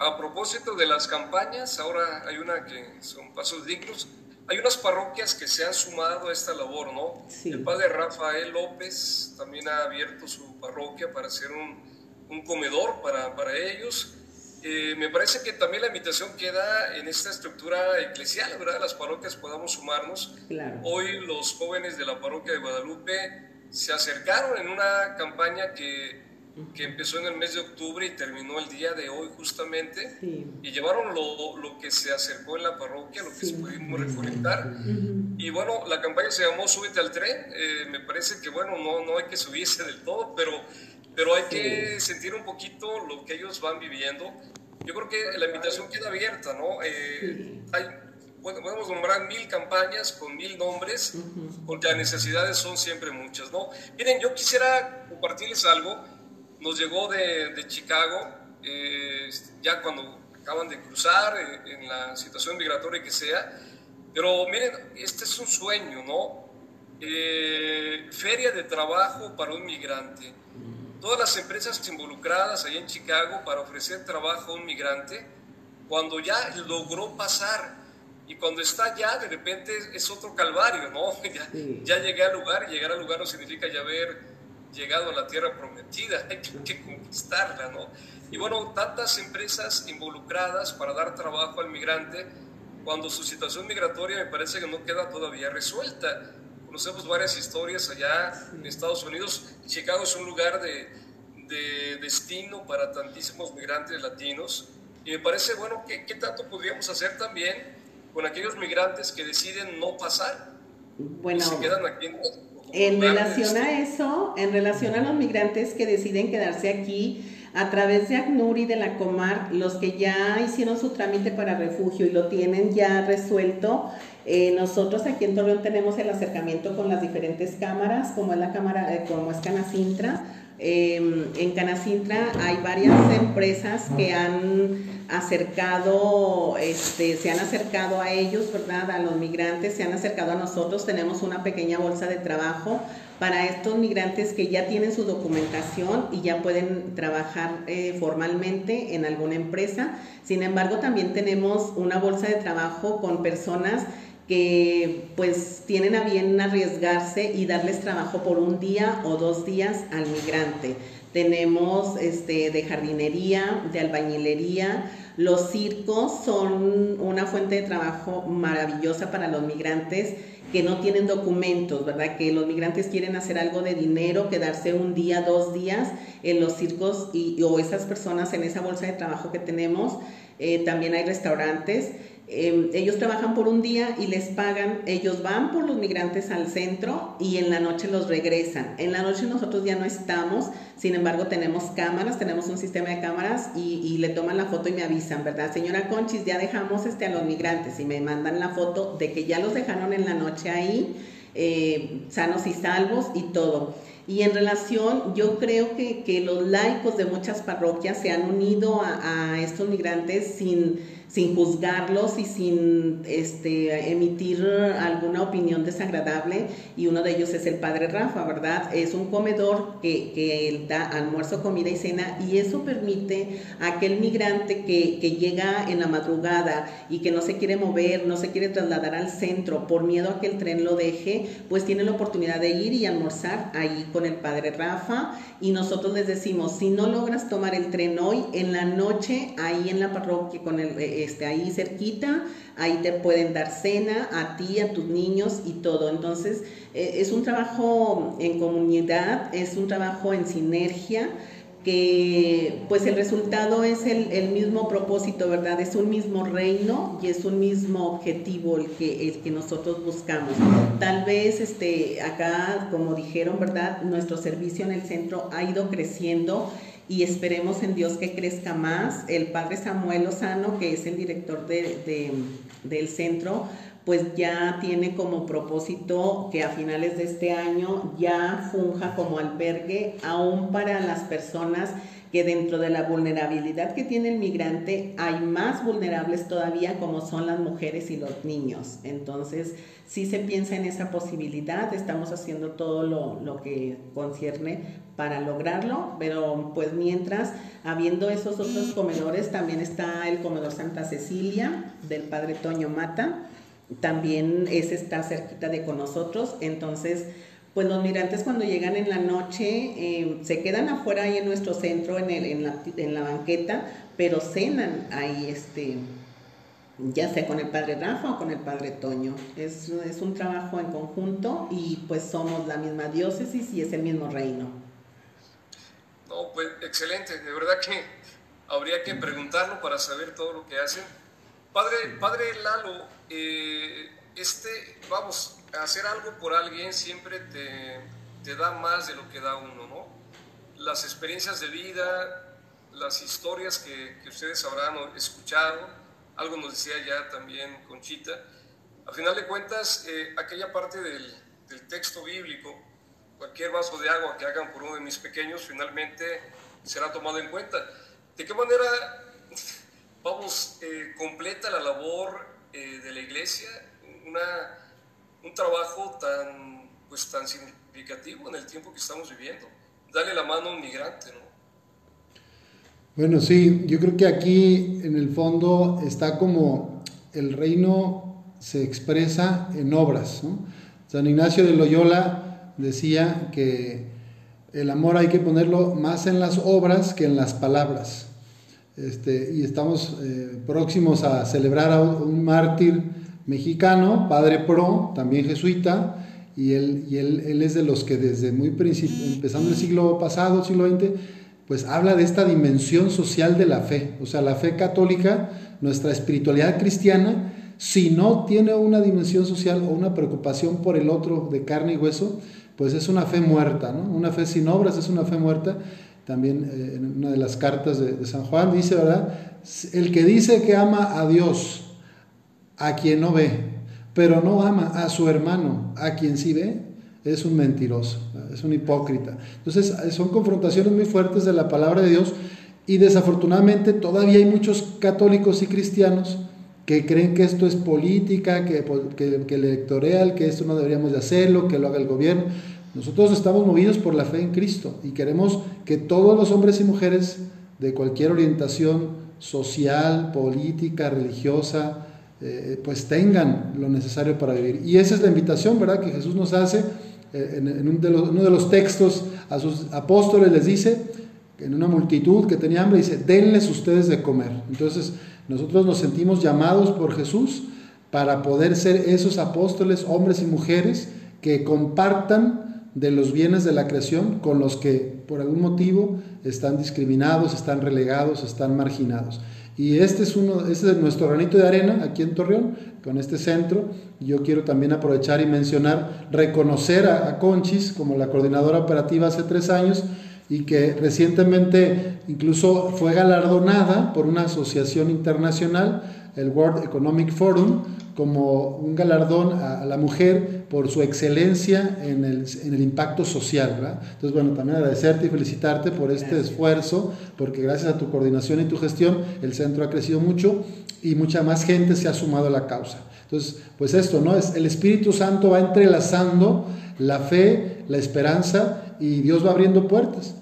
A propósito de las campañas, ahora hay una que son pasos dignos. Hay unas parroquias que se han sumado a esta labor, ¿no? El padre Rafael López también ha abierto su parroquia para hacer un, un comedor para, para ellos. Eh, me parece que también la invitación queda en esta estructura eclesial, ¿verdad? Las parroquias podamos sumarnos. Hoy los jóvenes de la parroquia de Guadalupe se acercaron en una campaña que, que, empezó en el mes de octubre y terminó el día de hoy justamente, y llevaron lo, lo, que se acercó en la parroquia, lo que se pudimos recolectar. Y bueno, la campaña se llamó Súbete al tren, eh, me parece que bueno, no, no hay que subirse del todo, pero pero hay que sentir un poquito lo que ellos van viviendo. Yo creo que la invitación queda abierta, ¿no? Eh, hay, podemos nombrar mil campañas con mil nombres, porque las necesidades son siempre muchas, ¿no? Miren, yo quisiera compartirles algo. Nos llegó de, de Chicago, eh, ya cuando acaban de cruzar eh, en la situación migratoria que sea, pero miren, este es un sueño, ¿no? feria de trabajo para un migrante todas las empresas involucradas ahí en Chicago para ofrecer trabajo a un migrante, cuando ya logró pasar y cuando está ya, de repente es otro calvario, ¿no? Ya, llegué al lugar y llegar al lugar no significa ya haber llegado a la tierra prometida, hay que, conquistarla, ¿no? Y bueno, tantas empresas involucradas para dar trabajo al migrante, cuando su situación migratoria me parece que no queda todavía resuelta. Conocemos varias historias allá en Estados Unidos. Chicago es un lugar de, de destino para tantísimos migrantes latinos. Y me parece, bueno, ¿qué, ¿qué, tanto podríamos hacer también con aquellos migrantes que deciden no pasar? Bueno, se quedan aquí en, en relación a eso, en relación a los migrantes que deciden quedarse aquí, a través de ACNUR y de la Comar, los que ya hicieron su trámite para refugio y lo tienen ya resuelto, eh, nosotros aquí en Torreón tenemos el acercamiento con las diferentes cámaras, como es la cámara, eh, como es Canacintra. Em, en Canacintra hay varias empresas que han acercado, este, se han acercado a ellos, ¿verdad? A los migrantes, se han acercado a nosotros. Tenemos una pequeña bolsa de trabajo para estos migrantes que ya tienen su documentación y ya pueden trabajar eh, formalmente en alguna empresa. Sin embargo, también tenemos una bolsa de trabajo con personas que pues tienen a bien arriesgarse y darles trabajo por un día o dos días al migrante. Tenemos este, de jardinería, de albañilería. Los circos son una fuente de trabajo maravillosa para los migrantes que no tienen documentos, ¿verdad? Que los migrantes quieren hacer algo de dinero, quedarse un día, dos días en los circos y, o esas personas en esa bolsa de trabajo que tenemos. Eh, también hay restaurantes Em, ellos trabajan por un día y les pagan, ellos van por los migrantes al centro y en la noche los regresan. En la noche nosotros ya no estamos, sin embargo tenemos cámaras, tenemos un sistema de cámaras y, le toman la foto y me avisan, ¿verdad? Señora Conchis, ya dejamos este, a los migrantes y me mandan la foto de que ya los dejaron en la noche ahí, eh, sanos y salvos y todo. Y en relación, yo creo que, que los laicos de muchas parroquias se han unido a, a estos migrantes sin sin juzgarlos y sin este, emitir alguna opinión desagradable. Y uno de ellos es el padre Rafa, ¿verdad? Es un comedor que, que da almuerzo, comida y cena y eso permite a aquel migrante que, que llega en la madrugada y que no se quiere mover, no se quiere trasladar al centro por miedo a que el tren lo deje, pues tiene la oportunidad de ir y almorzar ahí con el padre Rafa y nosotros les decimos, si no logras tomar el tren hoy, en la noche ahí en la parroquia con el este, ahí cerquita, ahí te pueden dar cena a ti, a tus niños y todo. Entonces, eh, es un trabajo en comunidad, es un trabajo en sinergia que pues el resultado es el, mismo propósito, ¿verdad? Es un mismo reino y es un mismo objetivo el que, el que nosotros buscamos. Tal vez este, acá, como dijeron, ¿verdad? Nuestro servicio en el centro ha ido creciendo y esperemos en Dios que crezca más. El padre Samuel Lozano, que es el director de, del centro, pues ya tiene como propósito que a finales de este año ya funja como albergue aún para las personas que dentro de la vulnerabilidad que tiene el migrante hay más vulnerables todavía como son las mujeres y los niños. Entonces, si se piensa en esa posibilidad, estamos haciendo todo lo, lo que concierne para lograrlo, pero pues mientras, habiendo esos otros comedores, también está el comedor Santa Cecilia del padre Toño Mata, también ese está cerquita de con nosotros, entonces pues los migrantes cuando llegan en la noche eh, se quedan afuera ahí en nuestro centro, en, el, en, la, en, la, banqueta, pero cenan ahí, este, ya sea con el padre Rafa o con el padre Toño. Es, es un trabajo en conjunto y pues somos la misma diócesis y es el mismo reino. No, pues excelente, de verdad que habría que preguntarlo para saber todo lo que hacen. Padre, padre Lalo, eh, este, vamos, hacer algo por alguien siempre te, te da más de lo que da uno, ¿no? Las experiencias de vida, las historias que, que ustedes habrán escuchado, algo nos decía ya también Conchita, al final de cuentas, eh, aquella parte del, del, texto bíblico, cualquier vaso de agua que hagan por uno de mis pequeños, finalmente será tomado en cuenta. ¿De qué manera, vamos, eh, completa la labor eh, de la iglesia? Una un trabajo tan, pues, tan significativo en el tiempo que estamos viviendo. Dale la mano a un migrante, ¿no? Bueno, sí, yo creo que aquí en el fondo está como el reino se expresa en obras. ¿no? San Ignacio de Loyola decía que el amor hay que ponerlo más en las obras que en las palabras. Este, y estamos eh, próximos a celebrar a un mártir mexicano, padre pro, también jesuita, y él, y él, él es de los que desde muy principio, empezando el siglo pasado, siglo XX, pues habla de esta dimensión social de la fe. O sea, la fe católica, nuestra espiritualidad cristiana, si no tiene una dimensión social o una preocupación por el otro de carne y hueso, pues es una fe muerta, ¿no? Una fe sin obras es una fe muerta. También eh, en una de las cartas de, de San Juan dice, ¿verdad? El que dice que ama a Dios, a quien no ve, pero no ama a su hermano, a quien sí ve, es un mentiroso, es un hipócrita. Entonces, son confrontaciones muy fuertes de la palabra de Dios y desafortunadamente todavía hay muchos católicos y cristianos que creen que esto es política, que, que, que electoral, que esto no deberíamos de hacerlo, que lo haga el gobierno. Nosotros estamos movidos por la fe en Cristo y queremos que todos los hombres y mujeres de cualquier orientación social, política, religiosa, eh, pues tengan lo necesario para vivir. Y esa es la invitación, ¿verdad?, que Jesús nos hace eh, en, uno de los textos a sus apóstoles les dice, en una multitud que tenía hambre, dice, denles ustedes de comer. Entonces, nosotros nos sentimos llamados por Jesús para poder ser esos apóstoles, hombres y mujeres, que compartan de los bienes de la creación con los que por algún motivo están discriminados, están relegados, están marginados. Y este es, uno, este es nuestro granito de arena aquí en Torreón, con este centro. Yo quiero también aprovechar y mencionar, reconocer a, a Conchis como la coordinadora operativa hace tres años y que recientemente incluso fue galardonada por una asociación internacional, el World Economic Forum, como un galardón a, la mujer por su excelencia en el, en el impacto social. ¿verdad? Entonces, bueno, también agradecerte y felicitarte por este gracias. esfuerzo, porque gracias a tu coordinación y tu gestión, el centro ha crecido mucho y mucha más gente se ha sumado a la causa. Entonces, pues esto, ¿no? Es, el Espíritu Santo va entrelazando la fe, la esperanza y Dios va abriendo puertas.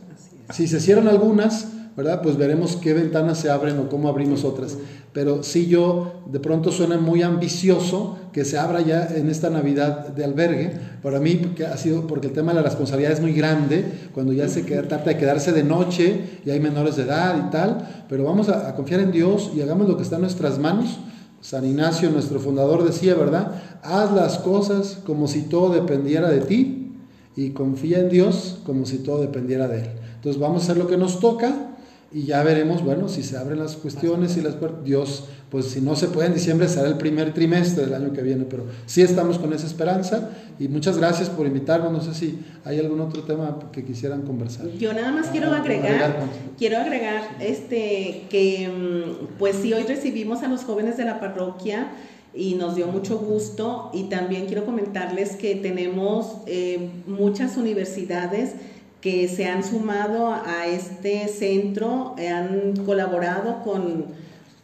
Si se cierran algunas, ¿verdad? Pues veremos qué ventanas se abren o cómo abrimos otras. Pero si yo de pronto suena muy ambicioso que se abra ya en esta Navidad de albergue. Para mí porque ha sido porque el tema de la responsabilidad es muy grande, cuando ya se queda, trata de quedarse de noche y hay menores de edad y tal, pero vamos a, a confiar en Dios y hagamos lo que está en nuestras manos. San Ignacio, nuestro fundador, decía, ¿verdad? Haz las cosas como si todo dependiera de ti y confía en Dios como si todo dependiera de Él. Entonces vamos a hacer lo que nos toca y ya veremos, bueno, si se abren las cuestiones y las puertas, Dios, pues si no se puede en diciembre será el primer trimestre del año que viene, pero sí estamos con esa esperanza y muchas gracias por invitarnos, no sé si hay algún otro tema que quisieran conversar. Yo nada más ah, quiero agregar, agregar quiero agregar este que mm, pues sí hoy recibimos a los jóvenes de la parroquia y nos dio mucho gusto y también quiero comentarles que tenemos eh, muchas universidades que se han sumado a este centro, han colaborado con,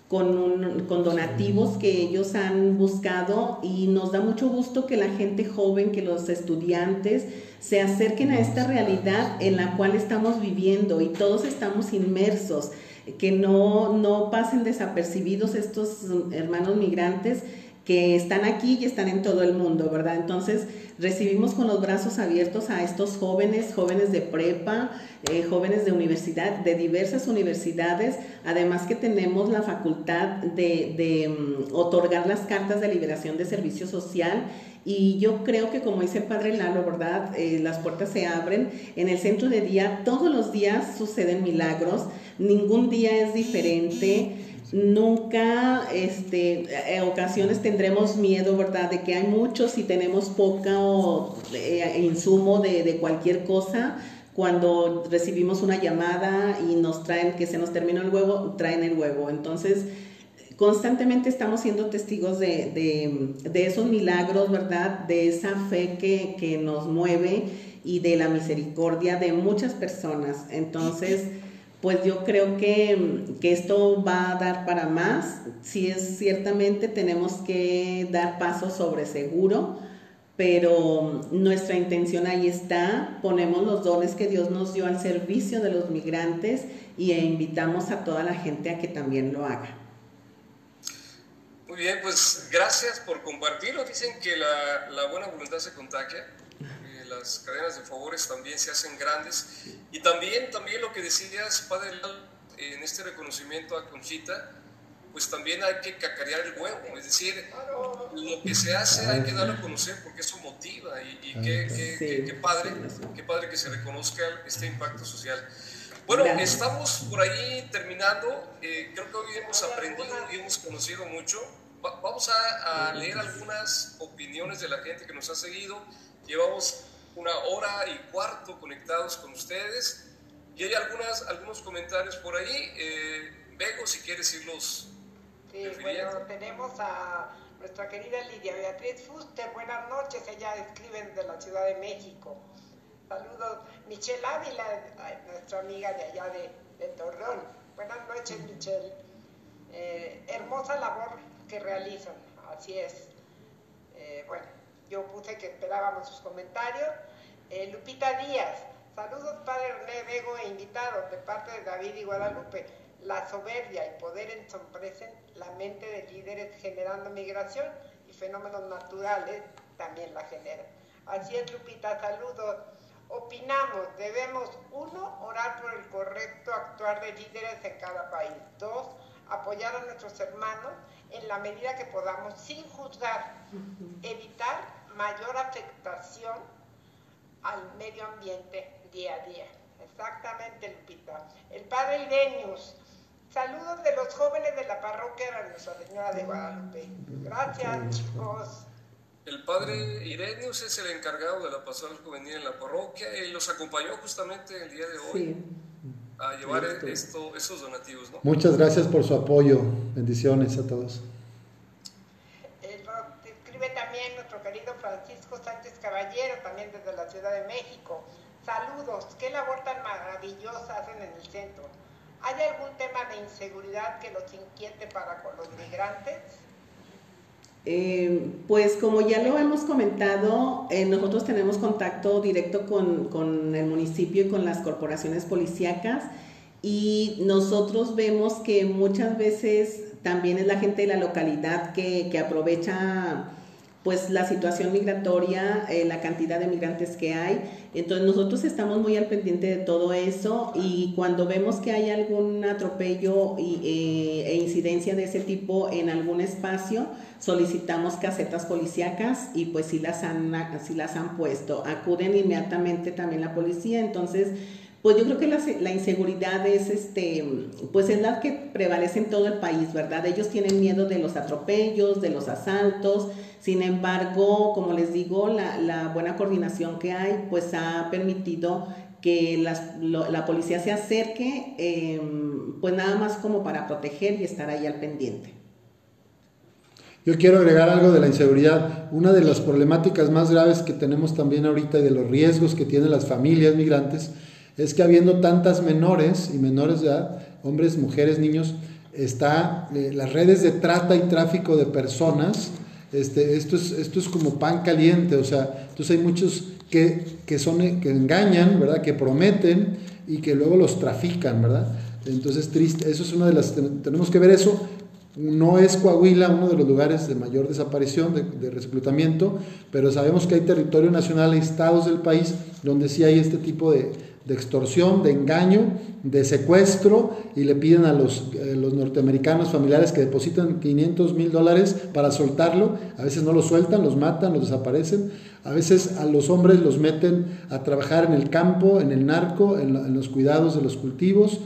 con, con, donativos que ellos han buscado y nos da mucho gusto que la gente joven, que los estudiantes se acerquen a esta realidad en la cual estamos viviendo y todos estamos inmersos, que no, no pasen desapercibidos estos hermanos migrantes que están aquí y están en todo el mundo, ¿verdad? Entonces, recibimos con los brazos abiertos a estos jóvenes, jóvenes de prepa, eh, jóvenes de universidad, de diversas universidades, además que tenemos la facultad de, mm, otorgar las cartas de liberación de servicio social y yo creo que como dice el padre Lalo, ¿verdad? Eh, las puertas se abren. En el centro de día todos los días suceden milagros, ningún día es diferente nunca, este, en ocasiones tendremos miedo, ¿verdad? De que hay muchos y tenemos poco eh, insumo de, de, cualquier cosa. Cuando recibimos una llamada y nos traen que se nos terminó el huevo, traen el huevo. Entonces, constantemente estamos siendo testigos de, de, de esos milagros, ¿verdad? De esa fe que, que nos mueve y de la misericordia de muchas personas. Entonces, pues yo creo que, esto va a dar para más. Sí es ciertamente tenemos que dar pasos sobre seguro, pero nuestra intención ahí está, ponemos los dones que Dios nos dio al servicio de los migrantes y e invitamos a toda la gente a que también lo haga. Muy bien, pues gracias por compartirlo. Dicen que la, la buena voluntad se contagia las cadenas de favores también se hacen grandes. Y también, también lo que decías, Padre, en este reconocimiento a Conchita, pues también hay que cacarear el huevo, es decir, lo que se hace hay que darlo a conocer porque eso motiva y, qué, padre, qué padre que se reconozca este impacto social. Bueno, estamos por ahí terminando, eh, creo que hoy hemos aprendido y hemos conocido mucho. vamos a, a leer algunas opiniones de la gente que nos ha seguido. Llevamos una hora y cuarto conectados con ustedes. Y hay algunas, algunos comentarios por ahí. Eh, Bego, si quieres irlos. Sí, bueno, tenemos a nuestra querida Lidia Beatriz Fuster. Buenas noches, ella escribe de la Ciudad de México. Saludos. Michelle Ávila, nuestra amiga de allá de, de Torreón. Buenas noches, Michelle. Eh, hermosa labor que realizan, así es. Eh, bueno, yo puse que esperábamos sus comentarios. Eh, Lupita Díaz, saludos Padre René Vego e invitados de parte de David y Guadalupe. La soberbia y poder ensombrece la mente de líderes generando migración y fenómenos naturales también la generan. Así es, Lupita, saludos. Opinamos, debemos, uno, orar por el correcto actuar de líderes en cada país. Dos, apoyar a nuestros hermanos en la medida que podamos sin juzgar, evitar mayor afectación al medio ambiente día a día. Exactamente, Lupita. El padre Irenius. Saludos de los jóvenes de la parroquia de Nuestra Señora de Guadalupe. Gracias, chicos. El padre Irenius es el encargado de la pastoral juvenil en la parroquia y los acompañó justamente el día de hoy a llevar esto, esos donativos. ¿no? Muchas gracias por su apoyo. Bendiciones a todos. escribe también nuestro querido Francisco Sánchez Caballero, también desde la Ciudad de México. Saludos, qué labor tan maravillosa hacen en el centro. ¿Hay algún tema de inseguridad que los inquiete para con los migrantes? Eh, pues como ya lo hemos comentado, eh, nosotros tenemos contacto directo con, el municipio y con las corporaciones policíacas y nosotros vemos que muchas veces también es la gente de la localidad que, que aprovecha pues la situación migratoria, eh, la cantidad de migrantes que hay. Entonces nosotros estamos muy al pendiente de todo eso y cuando vemos que hay algún atropello eh, e incidencia de ese tipo en algún espacio, solicitamos casetas policíacas y pues sí las han, sí las han puesto. Acuden inmediatamente también la policía, entonces pues yo creo que la, inseguridad es, este, pues es la que prevalece en todo el país, ¿verdad? Ellos tienen miedo de los atropellos, de los asaltos, sin embargo, como les digo, la, la buena coordinación que hay, pues ha permitido que la policía se acerque, em, pues nada más como para proteger y estar ahí al pendiente. Yo quiero agregar algo de la inseguridad. Una de las problemáticas más graves que tenemos también ahorita y de los riesgos que tienen las familias migrantes es que habiendo tantas menores y menores de edad, hombres, mujeres, niños, está eh, las redes de trata y tráfico de personas, este, esto, es, esto es como pan caliente, o sea, entonces hay muchos que, que, son, que engañan, ¿verdad? Que prometen y que luego los trafican, ¿verdad? Entonces, triste, eso es una de las, tenemos que ver eso, no es Coahuila uno de los lugares de mayor desaparición, de, reclutamiento, pero sabemos que hay territorio nacional, estados del país donde sí hay este tipo de, de extorsión, de engaño, de secuestro y le piden a los, eh, los norteamericanos familiares que depositan 500 mil dólares para soltarlo. A veces no lo sueltan, los matan, los desaparecen. A veces a los hombres los meten a trabajar en el campo, en el narco, en, los cuidados de los cultivos,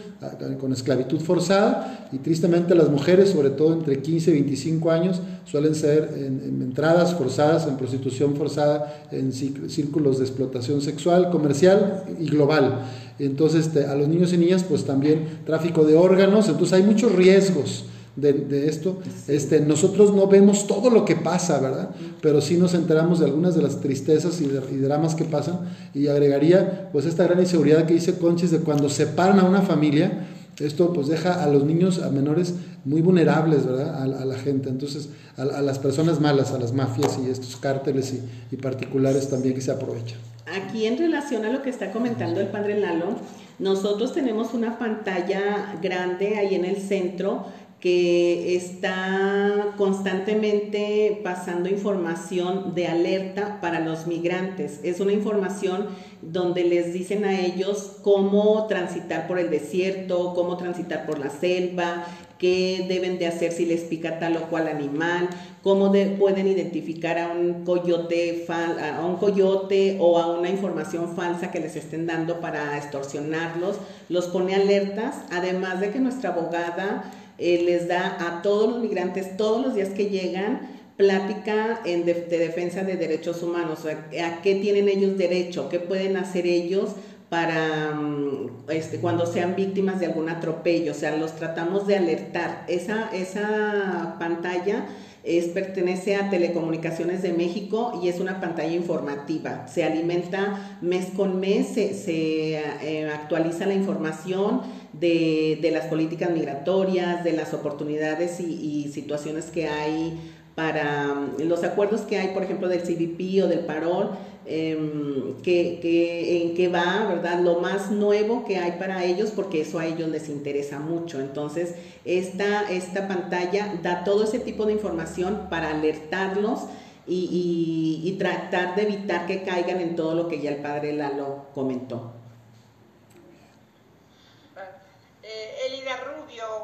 con esclavitud forzada. Y tristemente las mujeres, sobre todo entre 15 y 25 años, suelen ser en, entradas forzadas, en prostitución forzada, en círculos de explotación sexual, comercial y global. Entonces, este, a los niños y niñas, pues también tráfico de órganos. Entonces, hay muchos riesgos de, esto. Este, nosotros no vemos todo lo que pasa, ¿verdad? Pero sí nos enteramos de algunas de las tristezas y, dramas que pasan. Y agregaría, pues, esta gran inseguridad que dice Conchis de cuando separan a una familia, esto pues deja a los niños, a menores, muy vulnerables, ¿verdad? A, la gente. Entonces, a, las personas malas, a las mafias y estos cárteles y, y particulares también que se aprovechan. Aquí en relación a lo que está comentando el padre Lalo, nosotros tenemos una pantalla grande ahí en el centro que está constantemente pasando información de alerta para los migrantes. Es una información donde les dicen a ellos cómo transitar por el desierto, cómo transitar por la selva, qué deben de hacer si les pica tal o cual animal, cómo pueden identificar a un coyote a un coyote o a una información falsa que les estén dando para extorsionarlos, los pone alertas, además de que nuestra abogada eh, les da a todos los migrantes todos los días que llegan plática en de, defensa de derechos humanos, a qué tienen ellos derecho, qué pueden hacer ellos para mm, este, cuando sean víctimas de algún atropello, o sea, los tratamos de alertar. Esa, esa pantalla es, pertenece a Telecomunicaciones de México y es una pantalla informativa. Se alimenta mes con mes, se, eh, actualiza la información de, las políticas migratorias, de las oportunidades y, situaciones que hay para mm, los acuerdos que hay, por ejemplo, del CBP o del Parol, em, que, en qué va, ¿verdad? Lo más nuevo que hay para ellos, porque eso a ellos les interesa mucho. Entonces, esta, esta pantalla da todo ese tipo de información para alertarlos y, y tratar de evitar que caigan en todo lo que ya el padre Lalo comentó.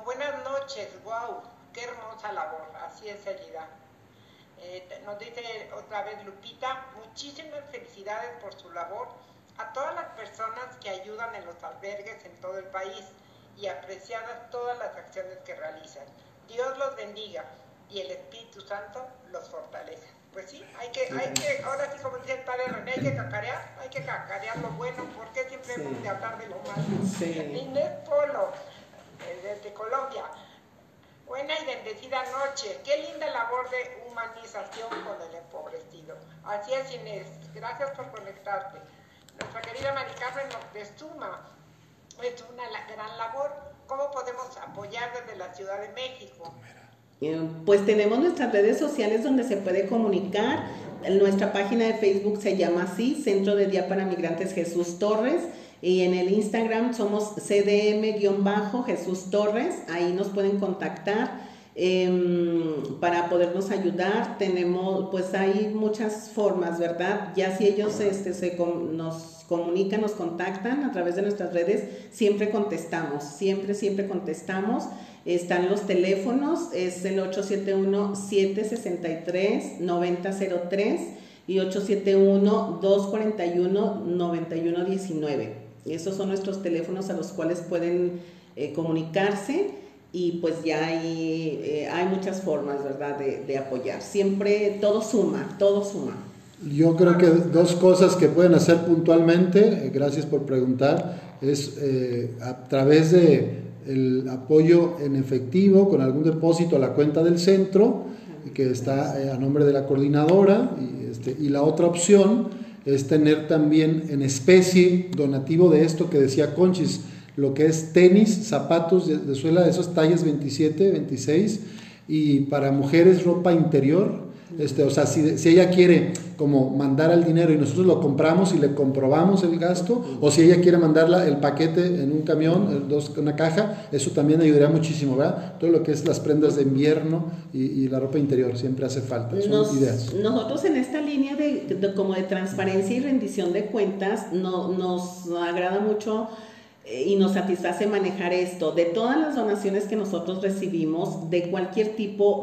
Buenas noches, wow, qué hermosa labor, así es Elida. Eh, nos dice otra vez Lupita, muchísimas felicidades por su labor a todas las personas que ayudan en los albergues en todo el país y apreciadas todas las acciones que realizan. Dios los bendiga y el Espíritu Santo los fortaleza. Pues sí, hay que, hay que, ahora sí como dice el padre René, hay que cacarear, hay que cacarear lo bueno, porque siempre hemos de hablar de lo malo. Inés Polo, desde Colombia. Buena y bendecida noche. Qué linda labor de humanización con el empobrecido. Así es, Inés. Gracias por conectarte. Nuestra querida Mari Carmen de Suma. Es una gran labor. ¿Cómo podemos apoyar desde la Ciudad de México? Eh, pues tenemos nuestras redes sociales donde se puede comunicar. Nuestra página de Facebook se llama así, Centro de Día para Migrantes Jesús Torres. Y en el Instagram somos CDM-Jesús Torres, ahí nos pueden contactar em, para podernos ayudar. Tenemos, pues hay muchas formas, ¿verdad? Ya si ellos este, se, nos comunican, nos contactan a través de nuestras redes, siempre contestamos, siempre, siempre contestamos. Están los teléfonos, es el 871-763-9003 y 871-241-9119. Esos son nuestros teléfonos a los cuales pueden eh, comunicarse y pues ya hay, eh, hay muchas formas, ¿verdad?, de, apoyar. Siempre todo suma, todo suma. Yo creo que dos cosas que pueden hacer puntualmente, eh, gracias por preguntar, es a través de el apoyo en efectivo con algún depósito a la cuenta del centro, que está a nombre de la coordinadora, y, este, y la otra opción es tener también en especie donativo de esto que decía Conchis, lo que es tenis, zapatos de, suela de esos tallas 27, 26 y para mujeres ropa interior. Este, o sea, si, si, ella quiere como mandar el dinero y nosotros lo compramos y le comprobamos el gasto, o si ella quiere mandarla el paquete en un camión, dos, una caja, eso también ayudaría muchísimo, ¿verdad? Todo lo que es las prendas de invierno y, la ropa interior siempre hace falta, son ideas. Nosotros en esta línea de, como de transparencia y rendición de cuentas no, nos agrada mucho eh, y nos satisface manejar esto. De todas las donaciones que nosotros recibimos, de cualquier tipo,